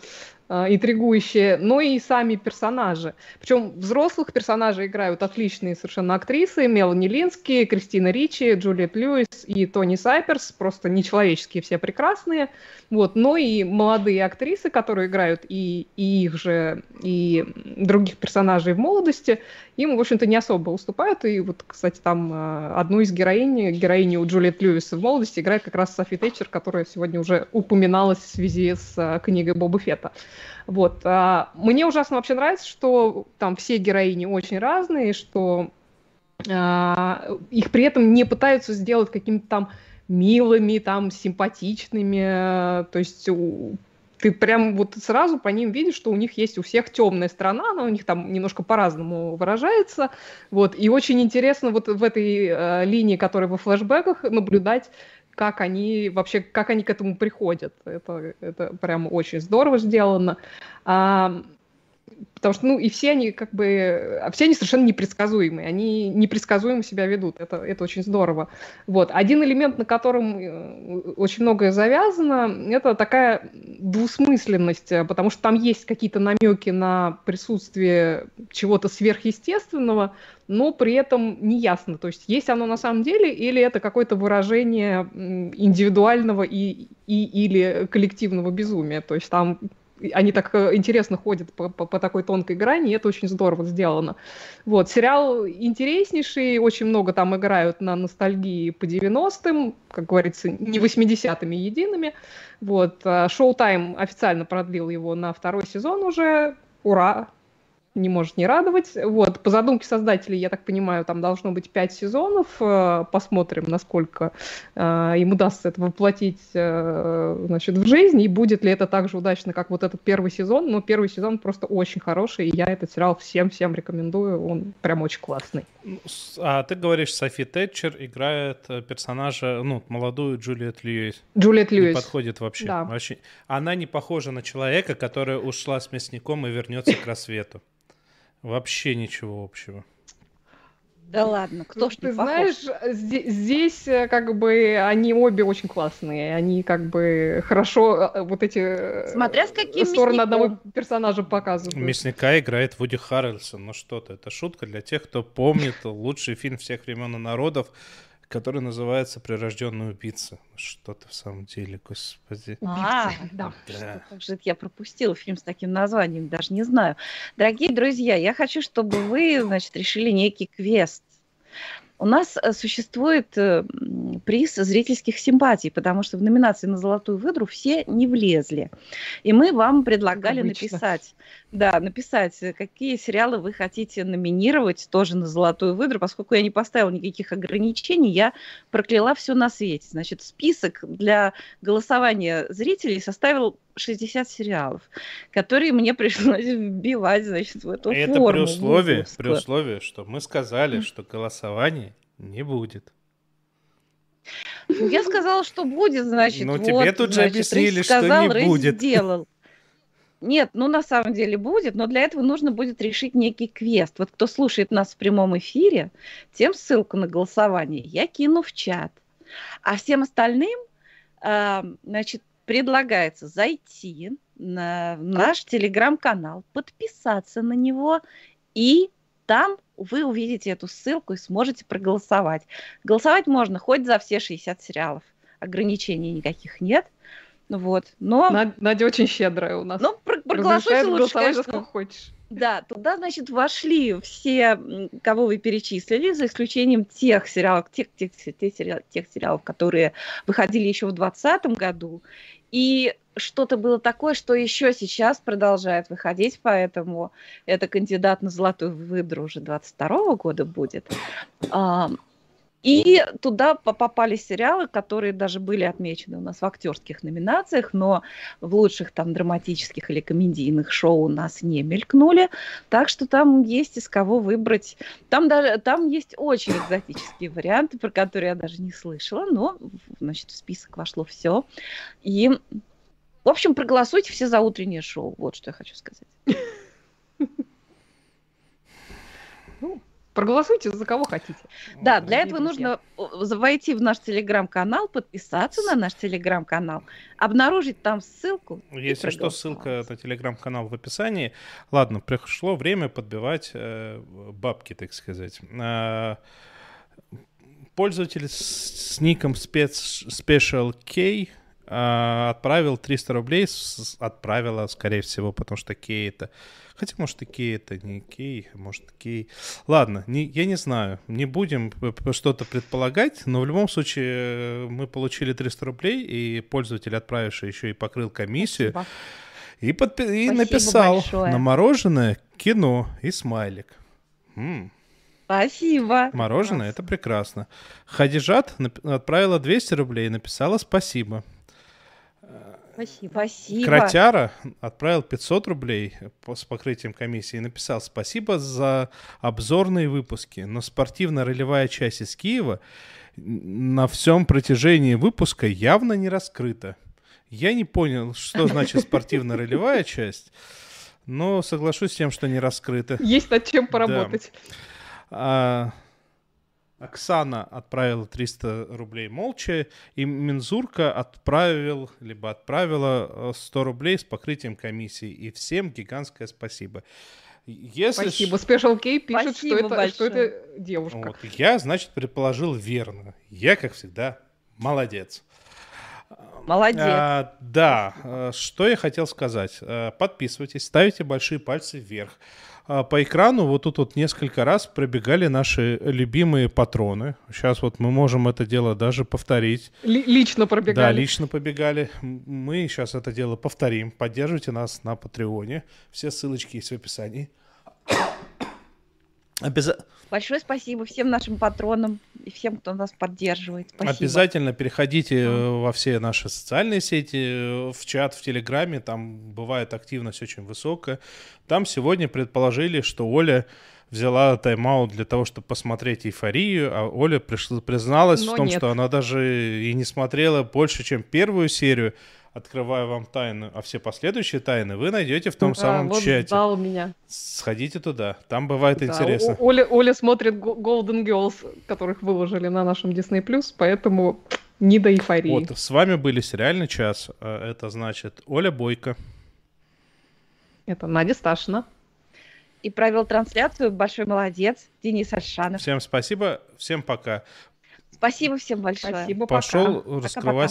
интригующие, но и сами персонажи. Причем взрослых персонажей играют отличные совершенно актрисы. Мелани Лински, Кристина Ричи, Джулиет Льюис и Тони Сайперс. Просто нечеловеческие все прекрасные. Вот. Но и молодые актрисы, которые играют и, и их же, и других персонажей в молодости, им, в общем-то, не особо уступают. И вот, кстати, там э, одну из героинь, героиню Джулиет Льюис в молодости играет как раз Софи Тэтчер, которая сегодня уже упоминалась в связи с э, книгой Боба Фетта. Вот. А, мне ужасно вообще нравится, что там все героини очень разные, что а, их при этом не пытаются сделать какими-то там милыми, там, симпатичными. То есть ты прям вот сразу по ним видишь, что у них есть у всех темная сторона, она у них там немножко по-разному выражается. Вот. И очень интересно вот в этой э, линии, которая во флэшбэках, наблюдать как они вообще, как они к этому приходят. Это, это прям очень здорово сделано. А, потому что, ну, и все они как бы, все они совершенно непредсказуемые, они непредсказуемо себя ведут, это, это очень здорово. Вот. Один элемент, на котором э, очень многое завязано, это такая двусмысленность, э, потому что там есть какие-то намеки на присутствие чего-то сверхъестественного, но при этом не ясно, то есть есть оно на самом деле или это какое-то выражение индивидуального и, и, или коллективного безумия, то есть там они так э, интересно ходят по, по, по такой тонкой грани, и это очень здорово сделано. Вот, сериал интереснейший, очень много там играют на ностальгии по 90-м, как говорится, не 80-ми едиными. Вот, Шоу-тайм официально продлил его на второй сезон уже, ура, не может не радовать. Вот, по задумке создателей, я так понимаю, там должно быть пять сезонов. Э, посмотрим, насколько э, им удастся это воплотить э, значит, в жизнь, и будет ли это так же удачно, как вот этот первый сезон. Но первый сезон просто очень хороший, и я этот сериал всем-всем рекомендую. Он прям очень классный. Ну, а ты говоришь, Софи Тэтчер играет э, персонажа, ну, молодую Джулиет Льюис. Джулиет Льюис. Не подходит вообще. Да. вообще. Она не похожа на человека, который ушла с мясником и вернется к рассвету. Вообще ничего общего. Да ладно, кто ж Ты знаешь, здесь, здесь э, как бы они обе очень классные. Они как бы хорошо э, вот эти Смотря с каким стороны мясником. одного персонажа показывают. Мясника играет Вуди Харрельсон. Ну что-то, это шутка для тех, кто помнит лучший фильм всех времен и народов который называется «Прирожденный убийца». Что-то в самом деле, господи. А, да. да. Как же я пропустила фильм с таким названием, даже не знаю. Дорогие друзья, я хочу, чтобы вы, значит, решили некий квест. У нас э, существует э, приз зрительских симпатий, потому что в номинации на «Золотую выдру» все не влезли. И мы вам предлагали написать, да, написать, э, какие сериалы вы хотите номинировать тоже на «Золотую выдру». Поскольку я не поставила никаких ограничений, я прокляла все на свете. Значит, список для голосования зрителей составил 60 сериалов, которые мне пришлось вбивать, значит, в эту Это форму. Это при условии, при условии, что мы сказали, что голосование не будет. Ну, я сказала, что будет, значит, Ну, вот, тебе тут же объяснили, сказал, что не будет. сделал. Нет, ну на самом деле будет, но для этого нужно будет решить некий квест. Вот кто слушает нас в прямом эфире, тем ссылку на голосование я кину в чат. А всем остальным, э, значит, предлагается зайти на наш телеграм-канал, подписаться на него, и там вы увидите эту ссылку и сможете проголосовать. Голосовать можно хоть за все 60 сериалов. Ограничений никаких нет. Вот. Но... Надя очень щедрая у нас. Ну, проголосуйте лучше, конечно. сколько хочешь. Да, туда, значит, вошли все, кого вы перечислили, за исключением тех сериалов, тех, тех, тех, сериалов, тех сериалов, которые выходили еще в 2020 году. И что-то было такое, что еще сейчас продолжает выходить, поэтому это кандидат на золотую выдру уже 22 года будет. И туда попали сериалы, которые даже были отмечены у нас в актерских номинациях, но в лучших там драматических или комедийных шоу у нас не мелькнули. Так что там есть из кого выбрать. Там, даже, там есть очень экзотические варианты, про которые я даже не слышала, но значит, в список вошло все. И, в общем, проголосуйте все за утреннее шоу. Вот что я хочу сказать. Проголосуйте за кого хотите. Да, для этого нужно войти в наш телеграм-канал, подписаться на наш телеграм-канал, обнаружить там ссылку. Если что, ссылка на телеграм-канал в описании. Ладно, пришло время подбивать э, бабки, так сказать. Э, пользователь с, с ником спец, Special K э, отправил 300 рублей, с, отправила, скорее всего, потому что Кей это Хотя, может, и Кей это не Кей, может, Кей. Ладно, не, я не знаю. Не будем что-то предполагать, но в любом случае э, мы получили 300 рублей, и пользователь, отправивший еще и покрыл комиссию. Спасибо. И, подпи- и написал большое. на мороженое кино и смайлик. М-м. Спасибо. Мороженое, это прекрасно. Хадижат отправила 200 рублей и написала спасибо. Спасибо. Спасибо. Кротяра отправил 500 рублей с покрытием комиссии и написал «Спасибо за обзорные выпуски, но спортивно-ролевая часть из Киева на всем протяжении выпуска явно не раскрыта. Я не понял, что значит спортивно-ролевая часть, но соглашусь с тем, что не раскрыта. Есть над чем поработать. Да. А, Оксана отправила 300 рублей молча, и Мензурка отправил, либо отправила 100 э, рублей с покрытием комиссии. И всем гигантское спасибо. Если Спасибо. Special K пишет, что это, что это девушка. Вот. Я, значит, предположил верно. Я, как всегда, молодец. Молодец. А, да, э, что я хотел сказать. Э, подписывайтесь, ставите большие пальцы вверх. А, по экрану вот тут вот несколько раз пробегали наши любимые патроны. Сейчас вот мы можем это дело даже повторить. Ли- лично пробегали. Да, лично побегали. Мы сейчас это дело повторим. Поддерживайте нас на Патреоне. Все ссылочки есть в описании. Обязательно. Большое спасибо всем нашим патронам и всем, кто нас поддерживает. Спасибо. Обязательно переходите э, во все наши социальные сети, э, в чат, в Телеграме, там бывает активность очень высокая. Там сегодня предположили, что Оля взяла тайм-аут для того, чтобы посмотреть «Эйфорию», а Оля пришла, призналась Но в том, нет. что она даже и не смотрела больше, чем первую серию, открываю вам тайну, а все последующие тайны вы найдете в том Да, самом вот чате. сдал меня. Сходите туда, там бывает Да, интересно. О- Оля, Оля смотрит Golden Girls, которых выложили на нашем Disney+, поэтому не до эйфории. Вот, с вами были «Сериальный час». А Это значит Оля Бойко. Это Надя Сташина. И провел трансляцию. Большой молодец. Денис Альшанов. Всем спасибо, всем пока. Спасибо всем большое. Спасибо, пока. Пошел Пока-пока. раскрывать